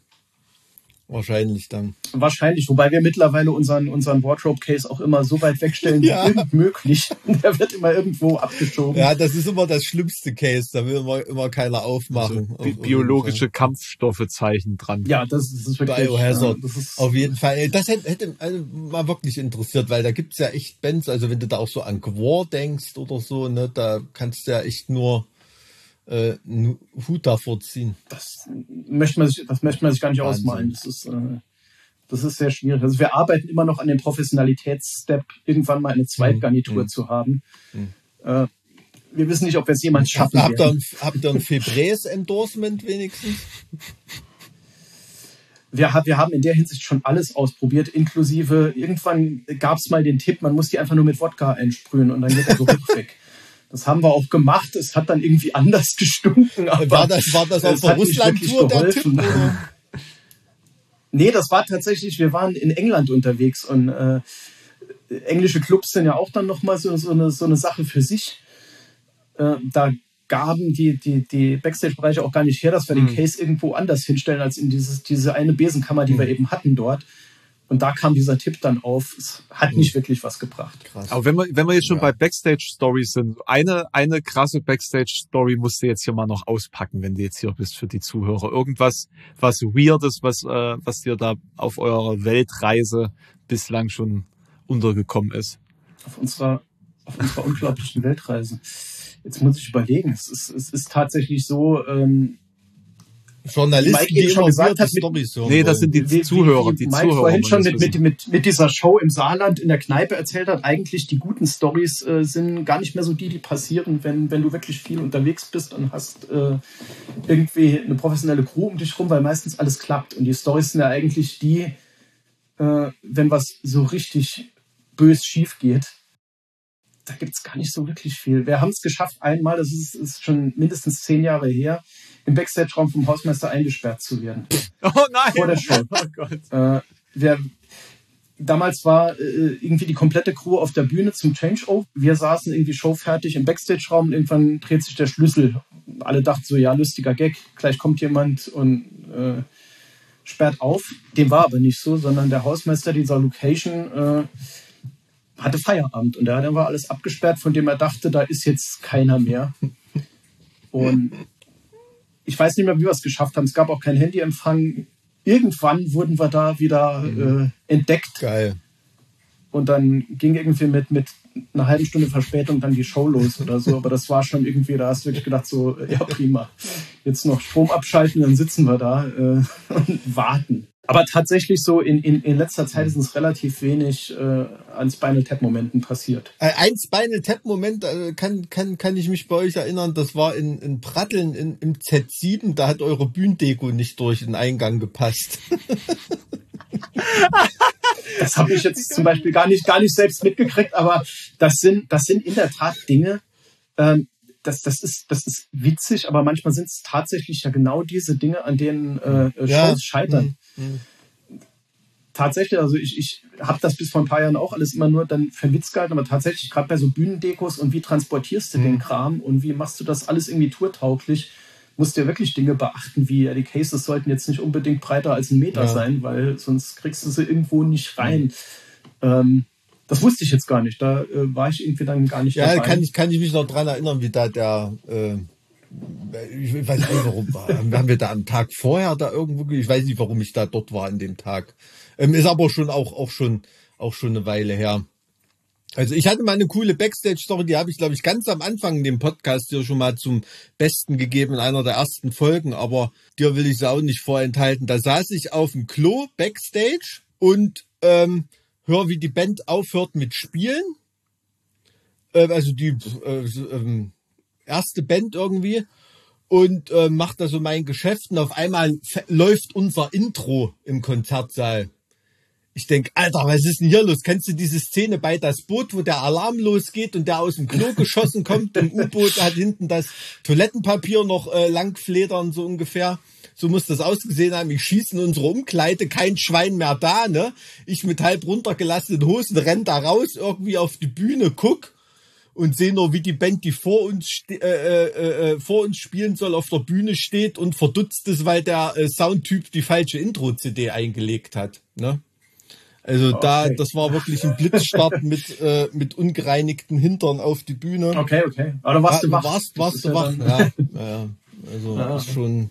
Wahrscheinlich dann. Wahrscheinlich, wobei wir mittlerweile unseren, unseren Wardrobe-Case auch immer so weit wegstellen wie ja. irgend möglich. Der wird immer irgendwo abgeschoben. Ja, das ist immer das schlimmste Case. Da will immer, immer keiner aufmachen. Also, biologische Kampfstoffezeichen dran. Ja, das, das ist wirklich. Biohazard. Ja, das ist auf jeden Fall. Das hätte, hätte also mal wirklich interessiert, weil da gibt's ja echt Bands, also wenn du da auch so an Gwar denkst oder so, ne, da kannst du ja echt nur äh, Hut davor ziehen. Das möchte man sich, das möchte man sich gar nicht Wahnsinn. ausmalen. Das ist, äh, das ist sehr schwierig. Also wir arbeiten immer noch an dem Professionalitätsstep, irgendwann mal eine Zweitgarnitur mhm. zu haben. Mhm. Äh, wir wissen nicht, ob wir es jemals schaffen. Habt ihr ein, habt ihr ein Febres-Endorsement wenigstens? Wir, wir, haben in der Hinsicht schon alles ausprobiert, inklusive irgendwann gab es mal den Tipp, man muss die einfach nur mit Wodka einsprühen und dann geht der Geruch weg. Das haben wir auch gemacht. Es hat dann irgendwie anders gestunken. Aber war das, war das auf der Russland-Tour der Tipp? Oder? nee, das war tatsächlich, wir waren in England unterwegs und äh, englische Clubs sind ja auch dann nochmal so, so, eine, so eine Sache für sich. Äh, da gaben die, die, die Backstage-Bereiche auch gar nicht her, dass wir mhm. den Case irgendwo anders hinstellen, als in dieses, diese eine Besenkammer, die mhm. wir eben hatten dort. Und da kam dieser Tipp dann auf. Es hat nicht wirklich was gebracht. Krass. Aber wenn wir, wenn wir jetzt schon Ja. bei Backstage-Stories sind, eine, eine krasse Backstage-Story musst du jetzt hier mal noch auspacken, wenn du jetzt hier bist für die Zuhörer. Irgendwas, was Weirdes, was, äh, was dir da auf eurer Weltreise bislang schon untergekommen ist. Auf unserer, auf unserer unglaublichen Weltreise. Jetzt muss ich überlegen. Es ist, es ist tatsächlich so, ähm, Journalisten, Mike die eben schon gesagt hat, mit- Storys hören Nee, das sind die Zuhörer, die Mike Zuhörer. vorhin schon mit, mit, mit, mit dieser Show im Saarland in der Kneipe erzählt hat, eigentlich die guten Stories äh, sind gar nicht mehr so die, die passieren, wenn, wenn du wirklich viel unterwegs bist und hast äh, irgendwie eine professionelle Crew um dich rum, weil meistens alles klappt. Und die Stories sind ja eigentlich die, äh, wenn was so richtig bös schief geht. Da gibt's gar nicht so wirklich viel. Wir haben es geschafft, einmal, das ist, ist schon mindestens zehn Jahre her, im Backstage-Raum vom Hausmeister eingesperrt zu werden. Oh nein! Vor der Show. Oh Gott. Äh, wir, damals war äh, irgendwie die komplette Crew auf der Bühne zum Changeover. Wir saßen irgendwie showfertig im Backstage-Raum und irgendwann dreht sich der Schlüssel. Alle dachten so, ja, lustiger Gag, gleich kommt jemand und äh, sperrt auf. Dem war aber nicht so, sondern der Hausmeister dieser Location äh, hatte Feierabend und da war alles abgesperrt, von dem er dachte, da ist jetzt keiner mehr. Und ich weiß nicht mehr, wie wir es geschafft haben. Es gab auch keinen Handyempfang. Irgendwann wurden wir da wieder äh, entdeckt Geil. und dann ging irgendwie mit, mit einer halben Stunde Verspätung dann die Show los oder so. Aber das war schon irgendwie, da hast du wirklich gedacht, so, ja prima. Jetzt noch Strom abschalten, dann sitzen wir da äh, und warten. Aber tatsächlich so in, in, in letzter Zeit ist uns relativ wenig äh, an Spinal Tap Momenten passiert. Äh, Ein Spinal Tap Moment äh, kann, kann, kann ich mich bei euch erinnern, das war in, in Pratteln in, im Z7, da hat eure Bühnendeko nicht durch den Eingang gepasst. Das habe ich jetzt zum Beispiel gar nicht, gar nicht selbst mitgekriegt, aber das sind, das sind in der Tat Dinge, ähm, das, das, ist, das ist witzig, aber manchmal sind es tatsächlich ja genau diese Dinge, an denen äh, Shows Ja. scheitern. Mhm. Tatsächlich, also ich, ich habe das bis vor ein paar Jahren auch alles immer nur dann für einen Witz gehalten, aber tatsächlich gerade bei so Bühnendekos und wie transportierst du den Kram und wie machst du das alles irgendwie tourtauglich, musst du ja wirklich Dinge beachten, wie ja, die Cases sollten jetzt nicht unbedingt breiter als ein Meter Ja. sein, weil sonst kriegst du sie irgendwo nicht rein. Ähm, das wusste ich jetzt gar nicht. Da äh, war ich irgendwie dann gar nicht Ja, dabei. kann ich, kann ich mich noch dran erinnern, wie da der, äh, ich weiß nicht warum, war. haben wir da am Tag vorher da irgendwo, ich weiß nicht, warum ich da dort war an dem Tag. Ähm, ist aber schon auch, auch schon, auch schon eine Weile her. Also ich hatte mal eine coole Backstage-Story, die habe ich, glaube ich, ganz am Anfang in dem Podcast hier schon mal zum Besten gegeben in einer der ersten Folgen, aber dir will ich sie auch nicht vorenthalten. Da saß ich auf dem Klo Backstage und ähm, hör, wie die Band aufhört mit Spielen. Äh, also die äh, ähm, erste Band irgendwie und äh, macht da so mein Geschäft und auf einmal läuft unser Intro im Konzertsaal. Ich denk, Alter, was ist denn hier los? Kennst du diese Szene bei das Boot, wo der Alarm losgeht und der aus dem Klo geschossen kommt? Im U-Boot hat hinten das Toilettenpapier noch äh, langfledern, so ungefähr. So muss das ausgesehen haben. Ich schieße in unsere Umkleide, kein Schwein mehr da, ne? Ich mit halb runtergelassenen Hosen renn da raus, irgendwie auf die Bühne, guck und sehe nur, wie die Band, die vor uns, äh, äh, äh, vor uns spielen soll, auf der Bühne steht und verdutzt ist, weil der äh, Soundtyp die falsche Intro-CD eingelegt hat. Ne? Also da, Okay. das war wirklich ein Blitzstart mit, äh, mit ungereinigten Hintern auf die Bühne. Okay, okay. Aber da warst Ja, du wach. Warst, warst du wach? Ja, ja. Also Ja. ist schon,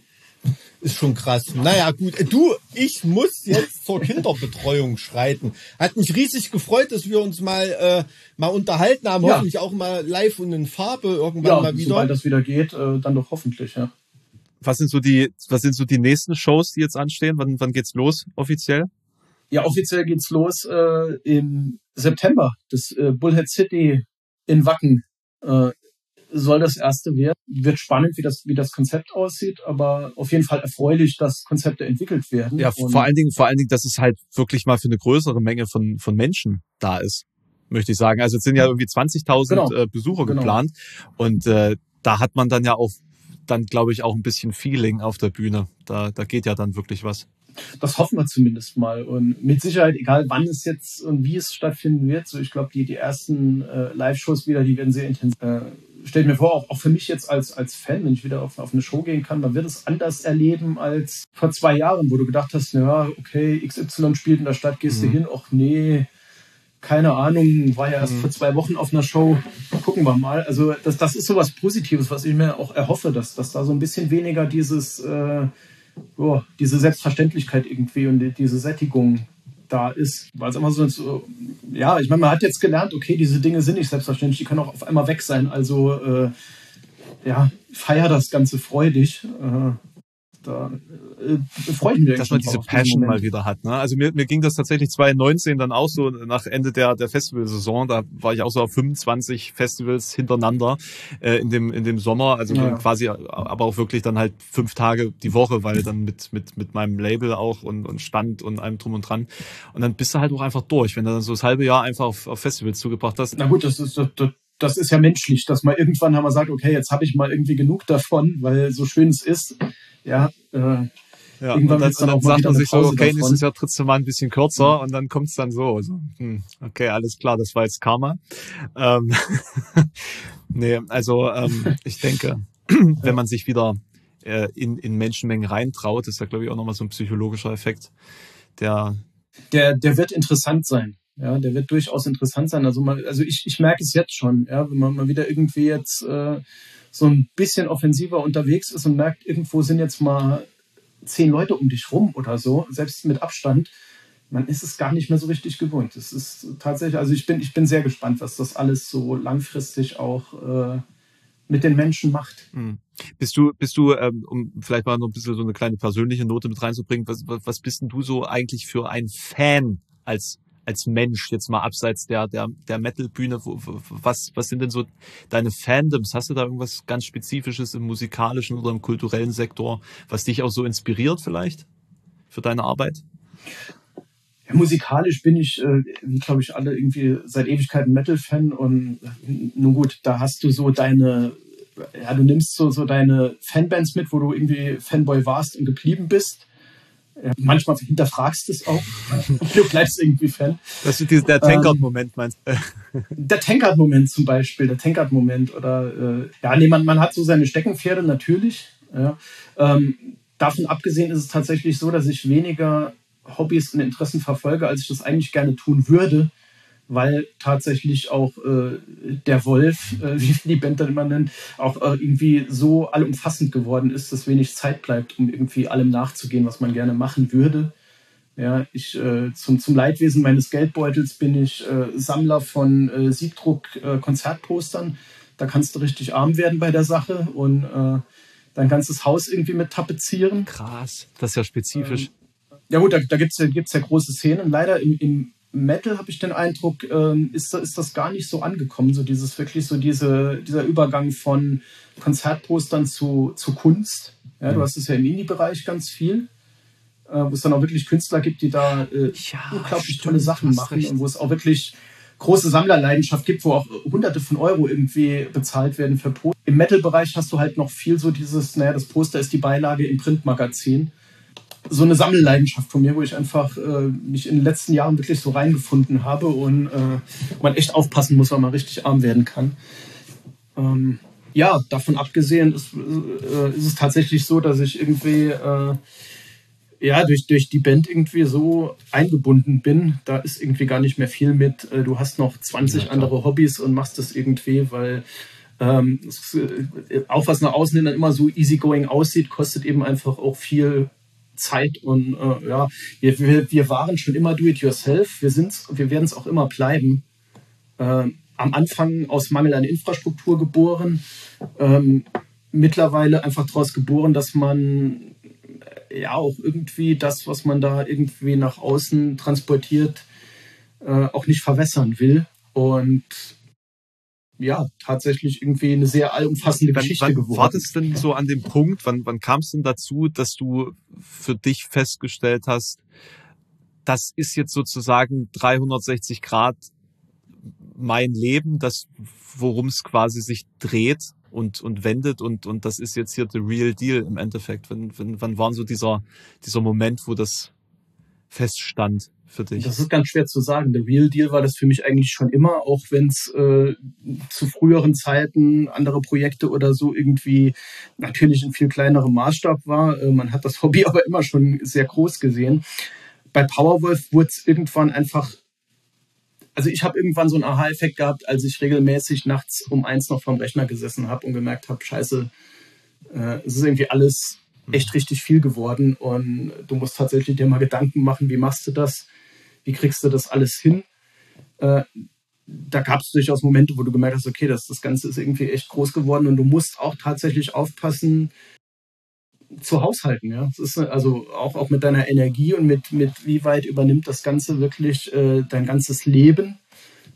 ist schon krass. Naja, gut. Du, ich muss jetzt zur Kinderbetreuung schreiten. Hat mich riesig gefreut, dass wir uns mal, äh, mal unterhalten haben. Ja. Hoffentlich auch mal live und in Farbe irgendwann Ja, mal wieder. sobald das wieder geht, äh, dann doch hoffentlich, ja. Was sind so die, was sind so die nächsten Shows, die jetzt anstehen? Wann, wann geht's los offiziell? Ja, offiziell geht's los äh, im September. Das äh, Bullhead City in Wacken äh, soll das erste werden. Wird spannend, wie das, wie das Konzept aussieht, aber auf jeden Fall erfreulich, dass Konzepte entwickelt werden. Ja, vor allen Dingen, vor allen Dingen, dass es halt wirklich mal für eine größere Menge von, von Menschen da ist, möchte ich sagen. Also es sind ja irgendwie 20.000 Genau. äh, Besucher Genau. geplant und äh, da hat man dann ja auch, dann glaube ich auch ein bisschen Feeling auf der Bühne. Da, da geht ja dann wirklich was. Das hoffen wir zumindest mal. Und mit Sicherheit, egal wann es jetzt und wie es stattfinden wird, so ich glaube, die, die ersten äh, Live-Shows wieder, die werden sehr intensiv. Äh, stelle mir vor, auch, auch für mich jetzt als, als Fan, wenn ich wieder auf, auf eine Show gehen kann, man wird es anders erleben als vor zwei Jahren, wo du gedacht hast, ja, okay, XY spielt in der Stadt, gehst du hin, ach nee, keine Ahnung, war ja erst mhm. vor zwei Wochen auf einer Show, gucken wir mal. Also das, das ist sowas Positives, was ich mir auch erhoffe, dass, dass da so ein bisschen weniger dieses, äh, oh, diese Selbstverständlichkeit irgendwie und die, diese Sättigung da ist. Weil es immer so, so, ja, ich meine, man hat jetzt gelernt, okay, diese Dinge sind nicht selbstverständlich, die können auch auf einmal weg sein. Also, äh, ja, feier das Ganze freudig. Äh, da äh, freue ich mich. Dass man diese Passion mal wieder hat. Ne? Also mir, mir ging das tatsächlich 2019 dann auch so nach Ende der, der Festivalsaison. Da war ich auch so auf 25 Festivals hintereinander äh, in, dem, in dem Sommer. Also ja. quasi, aber auch wirklich dann halt fünf Tage die Woche, weil dann mit, mit, mit meinem Label auch und, und Stand und allem drum und dran. Und dann bist du halt auch einfach durch, wenn du dann so das halbe Jahr einfach auf, auf Festivals zugebracht hast. Na gut, das ist, das, das ist ja menschlich, dass man irgendwann haben wir sagt, okay, jetzt habe ich mal irgendwie genug davon, weil so schön es ist, ja, äh, ja, irgendwann und dann, dann, dann sagt man sich so, okay, nächstes Jahr trittst du mal ein bisschen kürzer mhm. und dann kommt es dann so. so hm, okay, alles klar, das war jetzt Karma. Ähm, nee, also ähm, ich denke, wenn man sich wieder äh, in, in Menschenmengen reintraut, ist ja, glaube ich, auch nochmal so ein psychologischer Effekt, der, der, der wird interessant sein. Ja, der wird durchaus interessant sein. Also, man, also ich, ich merke es jetzt schon, ja, wenn man mal wieder irgendwie jetzt äh, so ein bisschen offensiver unterwegs ist und merkt, irgendwo sind jetzt mal zehn Leute um dich rum oder so, selbst mit Abstand, man ist es gar nicht mehr so richtig gewohnt. Es ist tatsächlich, also ich bin, ich bin sehr gespannt, was das alles so langfristig auch äh, mit den Menschen macht. Hm. Bist du, bist du, ähm, um vielleicht mal noch ein bisschen so eine kleine persönliche Note mit reinzubringen, was, was bist denn du so eigentlich für ein Fan als als Mensch, jetzt mal abseits der, der, der Metal-Bühne, was, was sind denn so deine Fandoms? Hast du da irgendwas ganz Spezifisches im musikalischen oder im kulturellen Sektor, was dich auch so inspiriert vielleicht für deine Arbeit? Ja, musikalisch bin ich, äh, wie glaube ich alle, irgendwie seit Ewigkeiten Metal-Fan und äh, nun gut, da hast du so deine, ja, du nimmst so, so deine Fanbands mit, wo du irgendwie Fanboy warst und geblieben bist manchmal hinterfragst du es auch. du bleibst irgendwie Fan. Das ist der Tankard-Moment, ähm, meinst du? der Tankard-Moment zum Beispiel, der Tankard-Moment. Oder äh, ja, nee, man, man hat so seine Steckenpferde natürlich. Ja. Ähm, davon abgesehen ist es tatsächlich so, dass ich weniger Hobbys und Interessen verfolge, als ich das eigentlich gerne tun würde weil tatsächlich auch äh, der Wolf, äh, wie die Band dann immer nennt, auch äh, irgendwie so allumfassend geworden ist, dass wenig Zeit bleibt, um irgendwie allem nachzugehen, was man gerne machen würde. Ja, ich äh, zum, zum Leidwesen meines Geldbeutels bin ich äh, Sammler von äh, Siebdruck-Konzertpostern. da kannst du richtig arm werden bei der Sache und dein ganzes Haus irgendwie mit tapezieren. Krass, das ist ja spezifisch. Ähm, ja gut, da, da gibt es ja, gibt's ja große Szenen. Leider im, im Metal habe ich den Eindruck, ähm, ist, ist das gar nicht so angekommen. So dieses wirklich so diese, dieser Übergang von Konzertpostern zu, zu Kunst. Ja, Du mhm. hast es ja im Indie-Bereich ganz viel, äh, wo es dann auch wirklich Künstler gibt, die da äh, ja, unglaublich tolle Sachen machen und wo es auch wirklich große Sammlerleidenschaft gibt, wo auch hunderte von Euro irgendwie bezahlt werden für Poster. Im Metal-Bereich hast du halt noch viel so dieses, naja, das Poster ist die Beilage im Printmagazin so eine Sammelleidenschaft von mir, wo ich einfach äh, mich in den letzten Jahren wirklich so reingefunden habe und äh, man echt aufpassen muss, weil man richtig arm werden kann. Ähm, ja, davon abgesehen ist, äh, ist es tatsächlich so, dass ich irgendwie äh, ja durch, durch die Band irgendwie so eingebunden bin. Da ist irgendwie gar nicht mehr viel mit. Äh, du hast noch 20 ja, andere Hobbys und machst das irgendwie, weil ähm, äh, auch was nach außen hin dann immer so easygoing aussieht, kostet eben einfach auch viel Zeit und äh, ja, wir, wir, wir waren schon immer do-it-yourself. Wir sind's, wir werden es auch immer bleiben. Äh, am Anfang aus Mangel an Infrastruktur geboren, ähm, mittlerweile einfach daraus geboren, dass man äh, ja auch irgendwie das, was man da irgendwie nach außen transportiert, äh, auch nicht verwässern will. Und ja, tatsächlich irgendwie eine sehr allumfassende wann, Geschichte wann geworden. War das denn so an dem Punkt, wann, wann kam es denn dazu, dass du für dich festgestellt hast, das ist jetzt sozusagen 360 Grad mein Leben, das, worum es quasi sich dreht und, und wendet und, und das ist jetzt hier the real deal im Endeffekt. Wann, wann, wann war so dieser, dieser Moment, wo das feststand für dich? Das ist ganz schwer zu sagen. Der Real Deal war das für mich eigentlich schon immer, auch wenn es äh, zu früheren Zeiten andere Projekte oder so irgendwie natürlich in viel kleinerem Maßstab war. Äh, man hat das Hobby aber immer schon sehr groß gesehen. Bei Powerwolf wurde es irgendwann einfach also ich habe irgendwann so einen Aha-Effekt gehabt, als ich regelmäßig nachts um eins noch vorm Rechner gesessen habe und gemerkt habe, scheiße, äh, es ist irgendwie alles echt richtig viel geworden und du musst tatsächlich dir mal Gedanken machen, wie machst du das, wie kriegst du das alles hin. Äh, da gab es durchaus Momente, wo du gemerkt hast, okay, das, das Ganze ist irgendwie echt groß geworden und du musst auch tatsächlich aufpassen, zu haushalten. Ja, das ist also auch, auch mit deiner Energie und mit, mit wie weit übernimmt das Ganze wirklich äh, dein ganzes Leben.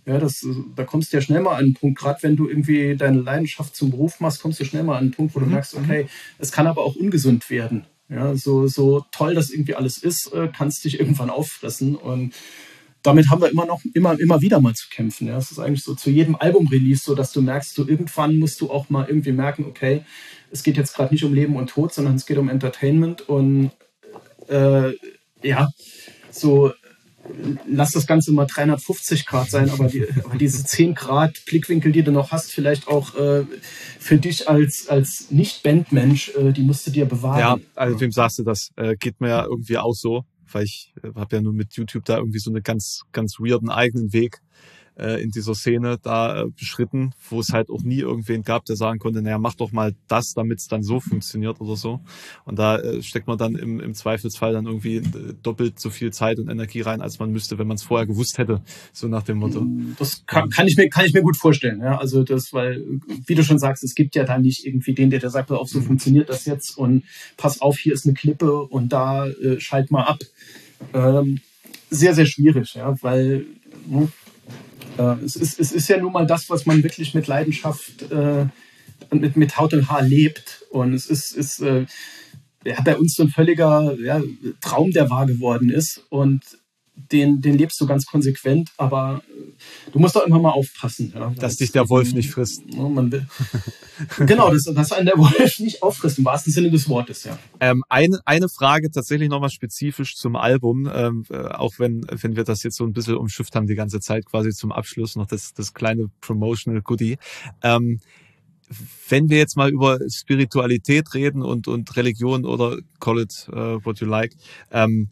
Ja, das, da kommst du ja schnell mal an einen Punkt, gerade wenn du irgendwie deine Leidenschaft zum Beruf machst, kommst du schnell mal an einen Punkt, wo du mhm. merkst, okay, es kann aber auch ungesund werden. Ja, so, so toll das irgendwie alles ist, äh, kannst dich irgendwann auffressen. Und damit haben wir immer noch, immer, immer wieder mal zu kämpfen. Ja, es ist eigentlich so zu jedem Album-Release so, dass du merkst, so irgendwann musst du auch mal irgendwie merken, okay, es geht jetzt gerade nicht um Leben und Tod, sondern es geht um Entertainment und äh, ja, so lass das Ganze mal 350 Grad sein, aber, die, aber diese 10 Grad Blickwinkel, die du noch hast, vielleicht auch äh, für dich als, als Nicht-Bandmensch, äh, die musst du dir bewahren. Ja, also wem sagst du das? Äh, geht mir ja irgendwie auch so, weil ich äh, habe ja nun mit YouTube da irgendwie so einen ganz, ganz weirden eigenen Weg äh, in dieser Szene da äh, beschritten, wo es halt auch nie irgendwen gab, der sagen konnte, naja, mach doch mal das, damit es dann so funktioniert oder so. Und da äh, steckt man dann im, im Zweifelsfall dann irgendwie äh, doppelt so viel Zeit und Energie rein, als man müsste, wenn man es vorher gewusst hätte, so nach dem Motto. Das kann, kann, ich mir, kann ich mir gut vorstellen. Ja? Also das, weil, wie du schon sagst, es gibt ja da nicht irgendwie den, der, der sagt, auch so funktioniert das jetzt und pass auf, hier ist eine Klippe und da äh, schalt mal ab. Ähm, sehr, sehr schwierig, ja, weil ne, es, ist, es ist ja nun mal das, was man wirklich mit Leidenschaft äh, und mit, mit Haut und Haar lebt. Und es ist, ist äh, ja, bei uns so ein völliger ja, Traum, der wahr geworden ist. Und den, den lebst du ganz konsequent, aber äh, du musst doch immer mal aufpassen. Ja, dass dich der Wolf nicht frisst. Will, genau, dass, dass einen der Wolf nicht auffrisst, im wahrsten Sinne des Wortes, ja. Ähm, eine, eine Frage tatsächlich nochmal spezifisch zum Album, ähm, äh, auch wenn, wenn wir das jetzt so ein bisschen umschifft haben die ganze Zeit, quasi zum Abschluss noch das, das kleine Promotional Goodie. Ähm, wenn wir jetzt mal über Spiritualität reden und, und Religion oder call it uh, what you like, ähm,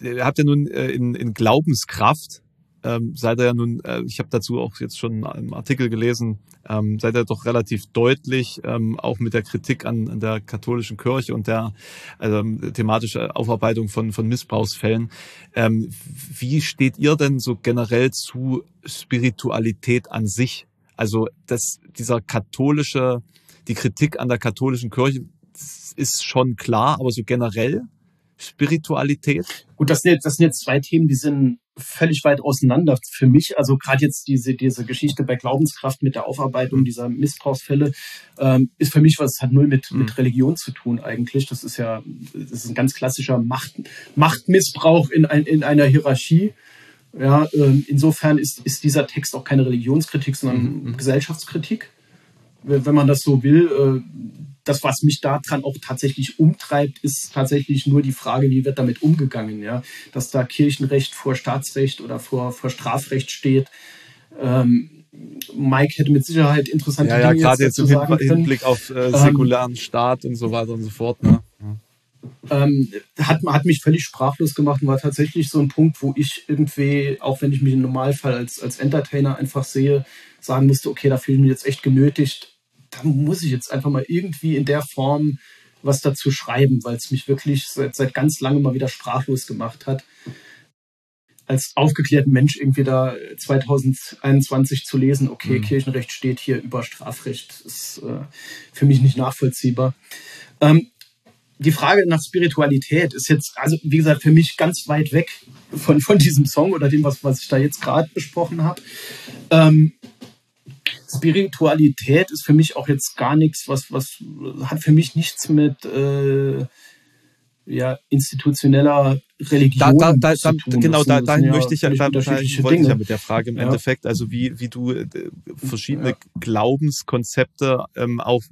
ihr habt ja nun äh, in, in Glaubenskraft, ähm, seid ihr ja nun, äh, ich habe dazu auch jetzt schon einen Artikel gelesen, ähm, seid ihr doch relativ deutlich, ähm, auch mit der Kritik an, an der katholischen Kirche und der also, thematische Aufarbeitung von, von Missbrauchsfällen. Ähm, wie steht ihr denn so generell zu Spiritualität an sich? Also dass dieser katholische, die Kritik an der katholischen Kirche ist schon klar, aber so generell Spiritualität? Gut, das sind, jetzt, das sind jetzt zwei Themen, die sind völlig weit auseinander für mich. Also gerade jetzt diese, diese Geschichte bei Glaubenskraft mit der Aufarbeitung dieser Missbrauchsfälle ähm, ist für mich was, hat null mit, mhm. mit Religion zu tun eigentlich. Das ist ja das ist ein ganz klassischer Macht, Machtmissbrauch in, ein, in einer Hierarchie. Ja, ähm, insofern ist, ist dieser Text auch keine Religionskritik, sondern mhm. Gesellschaftskritik. Wenn man das so will, äh, das, was mich daran auch tatsächlich umtreibt, ist tatsächlich nur die Frage, wie wird damit umgegangen, ja, dass da Kirchenrecht vor Staatsrecht oder vor, vor Strafrecht steht. Ähm, Mike hätte mit Sicherheit interessante ja, ja, Dinge gerade jetzt, jetzt im Hinblick auf äh, ähm, säkularen ähm, Staat und so weiter und so fort. Ne? Ähm, hat, hat mich völlig sprachlos gemacht und war tatsächlich so ein Punkt, wo ich irgendwie, auch wenn ich mich im Normalfall als, als Entertainer einfach sehe, sagen musste, okay, da fühle ich mich jetzt echt genötigt, da muss ich jetzt einfach mal irgendwie in der Form was dazu schreiben, weil es mich wirklich seit, seit ganz langem mal wieder sprachlos gemacht hat. Als aufgeklärten Mensch irgendwie da 2021 zu lesen, okay, mhm. Kirchenrecht steht hier über Strafrecht, ist äh, für mich nicht nachvollziehbar. Ähm, die Frage nach Spiritualität ist jetzt, also wie gesagt, für mich ganz weit weg von, von diesem Song oder dem, was, was ich da jetzt gerade besprochen habe. Ähm, Spiritualität ist für mich auch jetzt gar nichts, was, was hat für mich nichts mit, äh, ja, institutioneller Religion. Da, da, da, zu tun. genau, da, dahin sind möchte ich ja, da, unterschiedliche wollte ich ja mit der Frage im Ja. Endeffekt, also wie, wie du äh, verschiedene Ja. Glaubenskonzepte ähm, auch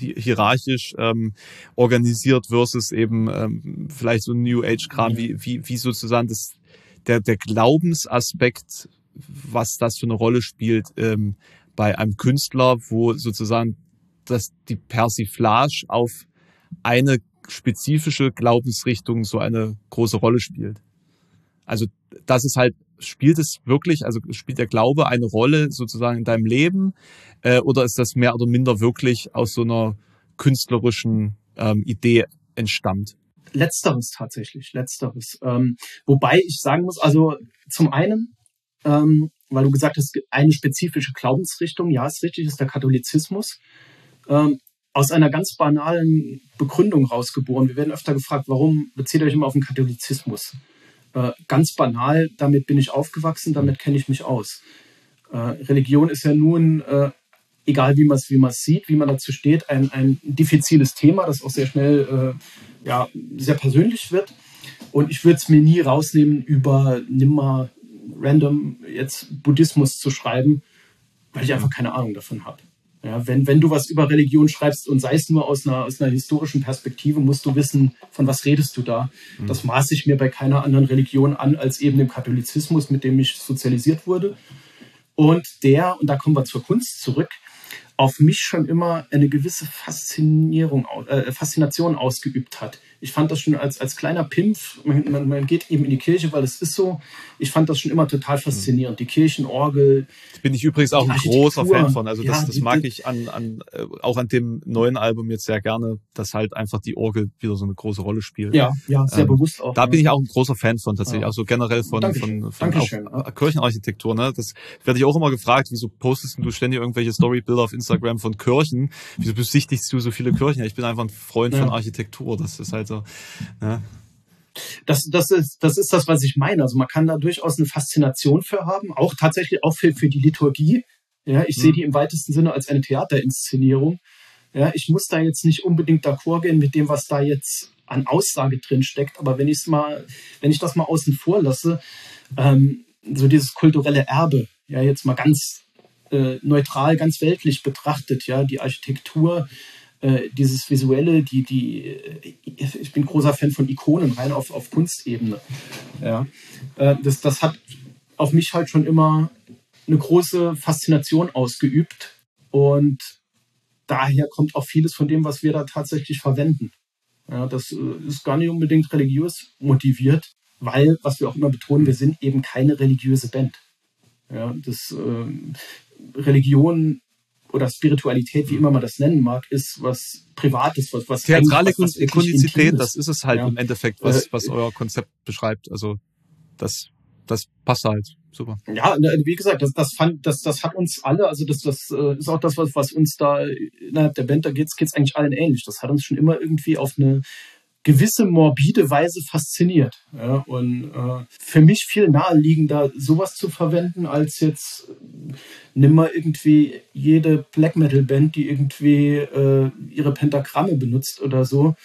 hi- hierarchisch ähm, organisiert versus eben ähm, vielleicht so ein New Age-Kram, Ja. wie, wie, wie sozusagen das, der, der Glaubensaspekt, was das für eine Rolle spielt ähm, bei einem Künstler, wo sozusagen dass die Persiflage auf eine spezifische Glaubensrichtung so eine große Rolle spielt. Also das ist halt, spielt es wirklich, also spielt der Glaube eine Rolle sozusagen in deinem Leben äh, oder ist das mehr oder minder wirklich aus so einer künstlerischen ähm, Idee entstammt? Letzteres tatsächlich, letzteres. Ähm, wobei ich sagen muss, also zum einen, ähm, weil du gesagt hast, eine spezifische Glaubensrichtung, ja, ist richtig, ist der Katholizismus. Ähm, aus einer ganz banalen Begründung rausgeboren. Wir werden öfter gefragt, warum bezieht ihr euch immer auf den Katholizismus? Äh, ganz banal, damit bin ich aufgewachsen, damit kenne ich mich aus. Äh, Religion ist ja nun, äh, egal wie man es wie sieht, wie man dazu steht, ein, ein diffiziles Thema, das auch sehr schnell äh, ja, sehr persönlich wird. Und ich würde es mir nie rausnehmen, über nimm mal random jetzt Buddhismus zu schreiben, weil ich einfach keine Ahnung davon habe. Ja, wenn, wenn du was über Religion schreibst und sei es nur aus einer, aus einer historischen Perspektive, musst du wissen, von was redest du da. Das maße ich mir bei keiner anderen Religion an als eben dem Katholizismus, mit dem ich sozialisiert wurde. Und der, und da kommen wir zur Kunst zurück, auf mich schon immer eine gewisse Faszinierung, äh, Faszination ausgeübt hat. Ich fand das schon als, als kleiner Pimpf, man, man, man geht eben in die Kirche, weil es ist so, ich fand das schon immer total faszinierend. Die Kirchenorgel, Bin ich übrigens auch ein großer Fan von. Also das, ja, das mag die- ich an, an äh, auch an dem neuen Album jetzt sehr gerne, dass halt einfach die Orgel wieder so eine große Rolle spielt. ja, ja, sehr Ähm, bewusst auch. Da ja. bin ich auch ein großer Fan von tatsächlich, Ja. auch so generell von, Dankeschön. von, von Dankeschön, auch ja. Kirchenarchitektur. Ne? Das werde ich auch immer gefragt, wieso postest du ständig irgendwelche Storybilder auf Instagram von Kirchen? Wieso besichtigst du so viele Kirchen? Ich bin einfach ein Freund von Architektur. Das ist halt so. Ne? das, das, ist, das ist das, was ich meine. Also man kann da durchaus eine Faszination für haben, auch tatsächlich auch für, für die Liturgie. Ja, ich sehe Mhm. die im weitesten Sinne als eine Theaterinszenierung. Ja, ich muss da jetzt nicht unbedingt d'accord gehen mit dem, was da jetzt an Aussage drin steckt, aber wenn ich es mal, wenn ich das mal außen vor lasse, ähm, so dieses kulturelle Erbe, ja, jetzt mal ganz äh, neutral, ganz weltlich betrachtet, ja, die Architektur, äh, dieses Visuelle, die, die, äh, ich bin großer Fan von Ikonen, rein auf, auf Kunstebene. Ja. Äh, das, das hat auf mich halt schon immer eine große Faszination ausgeübt und daher kommt auch vieles von dem, was wir da tatsächlich verwenden. Ja, das äh, ist gar nicht unbedingt religiös motiviert, weil, was wir auch immer betonen, wir sind eben keine religiöse Band. Ja, das ähm, Religion oder Spiritualität, wie immer man das nennen mag, ist was Privates, was, was Theatrale was- was Intimes. das ist es halt Ja. im Endeffekt, was, Äh, was euer Konzept beschreibt. Also das, das passt halt. Super. Ja, ne, wie gesagt, das, das fand, das, das hat uns alle, also das, das äh, ist auch das, was, was uns da innerhalb der Band, da geht's, geht's eigentlich allen ähnlich. Das hat uns schon immer irgendwie auf eine gewisse morbide Weise fasziniert. Ja, und äh, für mich viel naheliegender, sowas zu verwenden, als jetzt äh, nimm mal irgendwie jede Black Metal Band, die irgendwie äh, ihre Pentagramme benutzt oder so.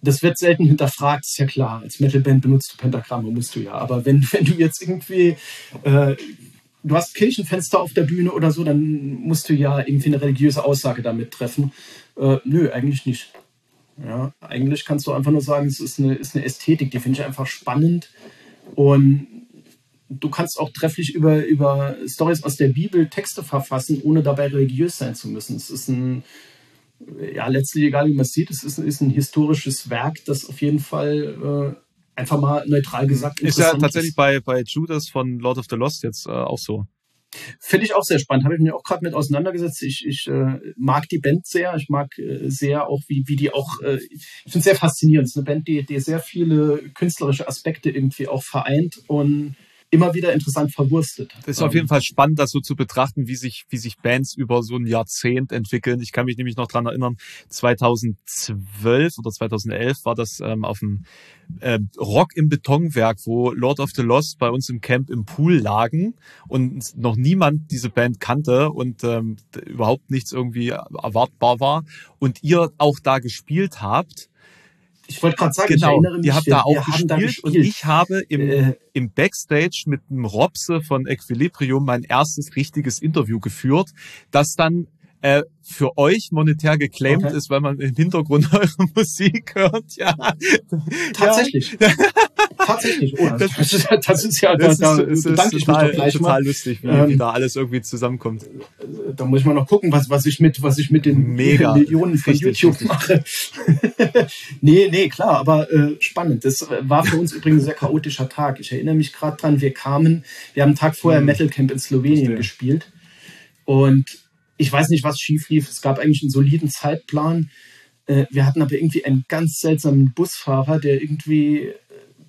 Das wird selten hinterfragt, ist ja klar. Als Metalband benutzt du Pentagramme, musst du ja. Aber wenn, wenn du jetzt irgendwie, äh, du hast Kirchenfenster auf der Bühne oder so, dann musst du ja irgendwie eine religiöse Aussage damit treffen. Äh, nö, eigentlich nicht. Ja, eigentlich kannst du einfach nur sagen, es ist eine, ist eine Ästhetik, die finde ich einfach spannend. Und du kannst auch trefflich über, über Stories aus der Bibel Texte verfassen, ohne dabei religiös sein zu müssen. Es ist ein, ja, letztlich egal wie man es sieht, es ist, ist ein historisches Werk, das auf jeden Fall äh, einfach mal neutral gesagt Ist ja interessant tatsächlich bei, bei Judas von Lord of the Lost jetzt äh, auch so. Finde ich auch sehr spannend. Habe ich mich auch gerade mit auseinandergesetzt. Ich, ich äh, mag die Band sehr. Ich mag äh, sehr auch, wie, wie die auch, äh, ich finde es sehr faszinierend. Es ist eine Band, die, die sehr viele künstlerische Aspekte irgendwie auch vereint und immer wieder interessant verwurstet. Das ist auf jeden Fall spannend, das so zu betrachten, wie sich, wie sich Bands über so ein Jahrzehnt entwickeln. Ich kann mich nämlich noch dran erinnern, 2012 oder 2011 war das ähm, auf dem äh, Rock im Betonwerk, wo Lord of the Lost bei uns im Camp im Pool lagen und noch niemand diese Band kannte und ähm, überhaupt nichts irgendwie erwartbar war und ihr auch da gespielt habt ich wollte gerade sagen, genau, ich erinnere mich, ihr habt da auch haben da gespielt und gespielt. ich habe im, Äh, im Backstage mit einem Robse von Equilibrium mein erstes richtiges Interview geführt, das dann äh, für euch monetär geclaimed Okay. ist, weil man im Hintergrund eure Musik hört. Ja, Tatsächlich. Tatsächlich. Oh, das, Das ist, das ist ja, das da, ist, es ist total, gleich total mal. lustig, wie, Ähm, wie da alles irgendwie zusammenkommt. Da muss ich mal noch gucken, was, was ich mit, was ich mit den Mega. Millionen von Richtig, YouTube richtig. mache. nee, nee, klar, aber äh, spannend. Das war für uns übrigens ein sehr chaotischer Tag. Ich erinnere mich gerade dran, wir kamen, wir haben einen Tag vorher Hm. Metal Camp in Slowenien Verstehe. gespielt. Und ich weiß nicht, was schief lief. Es gab eigentlich einen soliden Zeitplan. Äh, wir hatten aber irgendwie einen ganz seltsamen Busfahrer, der irgendwie äh,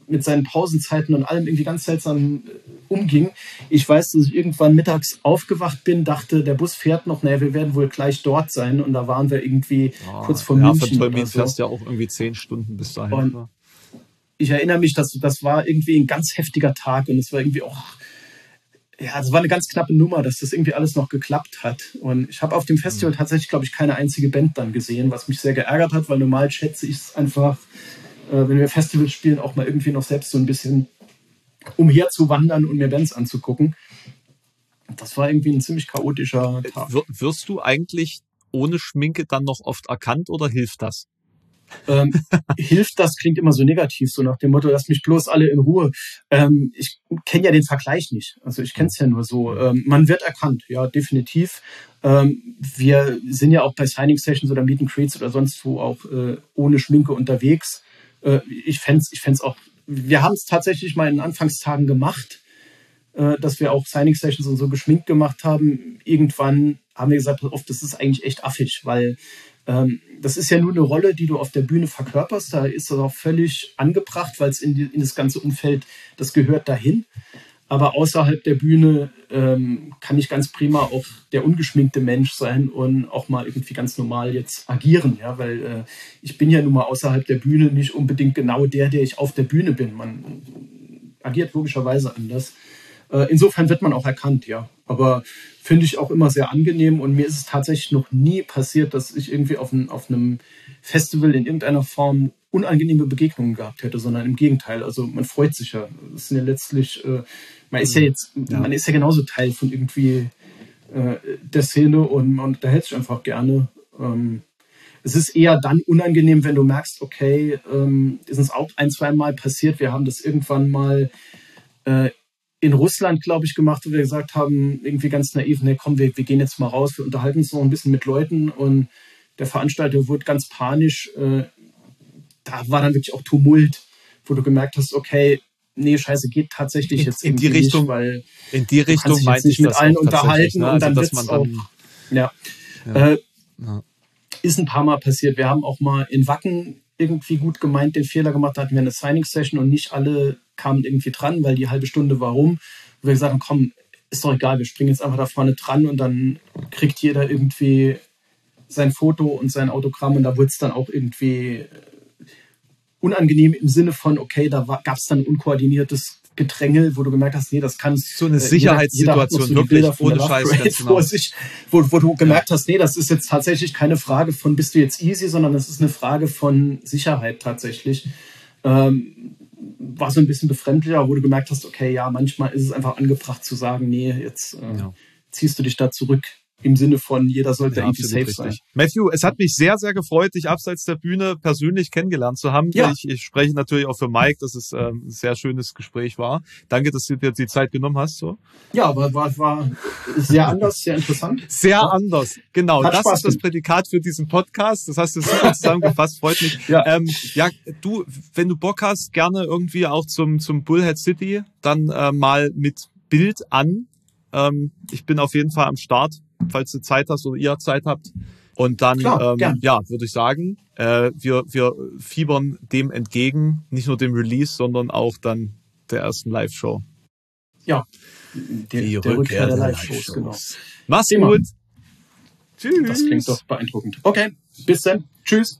mit seinen Pausenzeiten und allem irgendwie ganz seltsam äh, umging. Ich weiß, dass ich irgendwann mittags aufgewacht bin, dachte, der Bus fährt noch, naja, wir werden wohl gleich dort sein. Und da waren wir irgendwie kurz vor ja, München. von oder so. fährst du ja auch irgendwie zehn Stunden bis dahin. Und- ne? Ich erinnere mich, dass das war irgendwie ein ganz heftiger Tag und es war irgendwie auch, ja, es war eine ganz knappe Nummer, dass das irgendwie alles noch geklappt hat. Und ich habe auf dem Festival Mhm. tatsächlich, glaube ich, keine einzige Band dann gesehen, was mich sehr geärgert hat, weil normal schätze ich es einfach, äh, wenn wir Festivals spielen, auch mal irgendwie noch selbst so ein bisschen umherzuwandern und mir Bands anzugucken. Das war irgendwie ein ziemlich chaotischer Tag. Wir, wirst du eigentlich ohne Schminke dann noch oft erkannt oder hilft das? Ähm, hilft das, klingt immer so negativ, so nach dem Motto, lasst mich bloß alle in Ruhe. Ähm, ich kenne ja den Vergleich nicht. Also ich kenne es ja nur so. Ähm, man wird erkannt, ja, definitiv. Ähm, wir sind ja auch bei Signing Sessions oder Meet and Greets oder sonst wo auch äh, ohne Schminke unterwegs. Äh, ich fände ich fänd's auch, wir haben es tatsächlich mal in Anfangstagen gemacht, äh, dass wir auch Signing Sessions und so geschminkt gemacht haben. Irgendwann haben wir gesagt, oft, das ist eigentlich echt affig, weil ähm, das ist ja nur eine Rolle, die du auf der Bühne verkörperst. Da ist das auch völlig angebracht, weil es in, in das ganze Umfeld, das gehört dahin. Aber außerhalb der Bühne ähm, kann ich ganz prima auch der ungeschminkte Mensch sein und auch mal irgendwie ganz normal jetzt agieren, ja, weil äh, ich bin ja nun mal außerhalb der Bühne nicht unbedingt genau der, der ich auf der Bühne bin. Man agiert logischerweise anders. Äh, insofern wird man auch erkannt, ja. Aber finde ich auch immer sehr angenehm und mir ist es tatsächlich noch nie passiert, dass ich irgendwie auf, ein, auf einem Festival in irgendeiner Form unangenehme Begegnungen gehabt hätte, sondern im Gegenteil. Also man freut sich ja. Das sind ja letztlich, äh, man ist ja jetzt, Ja. man ist ja genauso Teil von irgendwie äh, der Szene und man unterhält sich einfach gerne. Ähm, es ist eher dann unangenehm, wenn du merkst, okay, ähm, ist uns auch ein, zwei Mal passiert. Wir haben das irgendwann mal äh, in Russland, glaube ich, gemacht, wo wir gesagt haben, irgendwie ganz naiv, ne, komm, wir, wir gehen jetzt mal raus, wir unterhalten uns noch ein bisschen mit Leuten und der Veranstalter wurde ganz panisch. Äh, da war dann wirklich auch Tumult, wo du gemerkt hast, okay, nee, scheiße, geht tatsächlich In- jetzt in die Richtung nicht, weil In die Richtung jetzt meinte nicht ich mit allen unterhalten ne? und Also, dann wird's man auch, ja, Ja. Äh, ja. ist ein paar Mal passiert. Wir haben auch mal in Wacken irgendwie gut gemeint den Fehler gemacht, da hatten wir eine Signing-Session und nicht alle kamen irgendwie dran, weil die halbe Stunde war rum. Und wir gesagt haben, komm, ist doch egal, wir springen jetzt einfach da vorne dran und dann kriegt jeder irgendwie sein Foto und sein Autogramm und da wurde es dann auch irgendwie äh, unangenehm im Sinne von, okay, da gab es dann unkoordiniertes Gedränge, wo du gemerkt hast, nee, das kann So eine äh, jeder- jeder Sicherheitssituation, so wirklich, ohne Scheiß, ganz genau. sich, wo, wo du gemerkt hast, nee, das ist jetzt tatsächlich keine Frage von bist du jetzt easy, sondern das ist eine Frage von Sicherheit tatsächlich. Ähm, war so ein bisschen befremdlicher, wo du gemerkt hast, okay, ja, manchmal ist es einfach angebracht zu sagen, nee, jetzt äh, Ja. ziehst du dich da zurück im Sinne von jeder sollte Ja, irgendwie safe richtig. sein. Matthew, es hat mich sehr, sehr gefreut, dich abseits der Bühne persönlich kennengelernt zu haben. Ja. Ich, ich spreche natürlich auch für Mike, dass es ähm, ein sehr schönes Gespräch war. Danke, dass du dir die Zeit genommen hast. So. Ja, aber war, war sehr anders, sehr interessant. Sehr Ja. anders. Genau, Hat das Spaß ist das. Prädikat für diesen Podcast. Das hast du super zusammengefasst, freut mich. Ja. Ähm, ja, du, wenn du Bock hast, gerne irgendwie auch zum, zum Bullhead City, dann äh, mal mit Bild an. Ähm, ich bin auf jeden Fall am Start, falls du Zeit hast oder ihr Zeit habt. Und dann, Klar, ähm, gern. ja, würde ich sagen, äh, wir, wir fiebern dem entgegen, nicht nur dem Release, sondern auch dann der ersten Live-Show. Ja, der, der Rückkehr der Live-Shows, genau. Mach's Prima. gut. Tschüss. Das klingt doch beeindruckend. Okay, bis dann. Tschüss.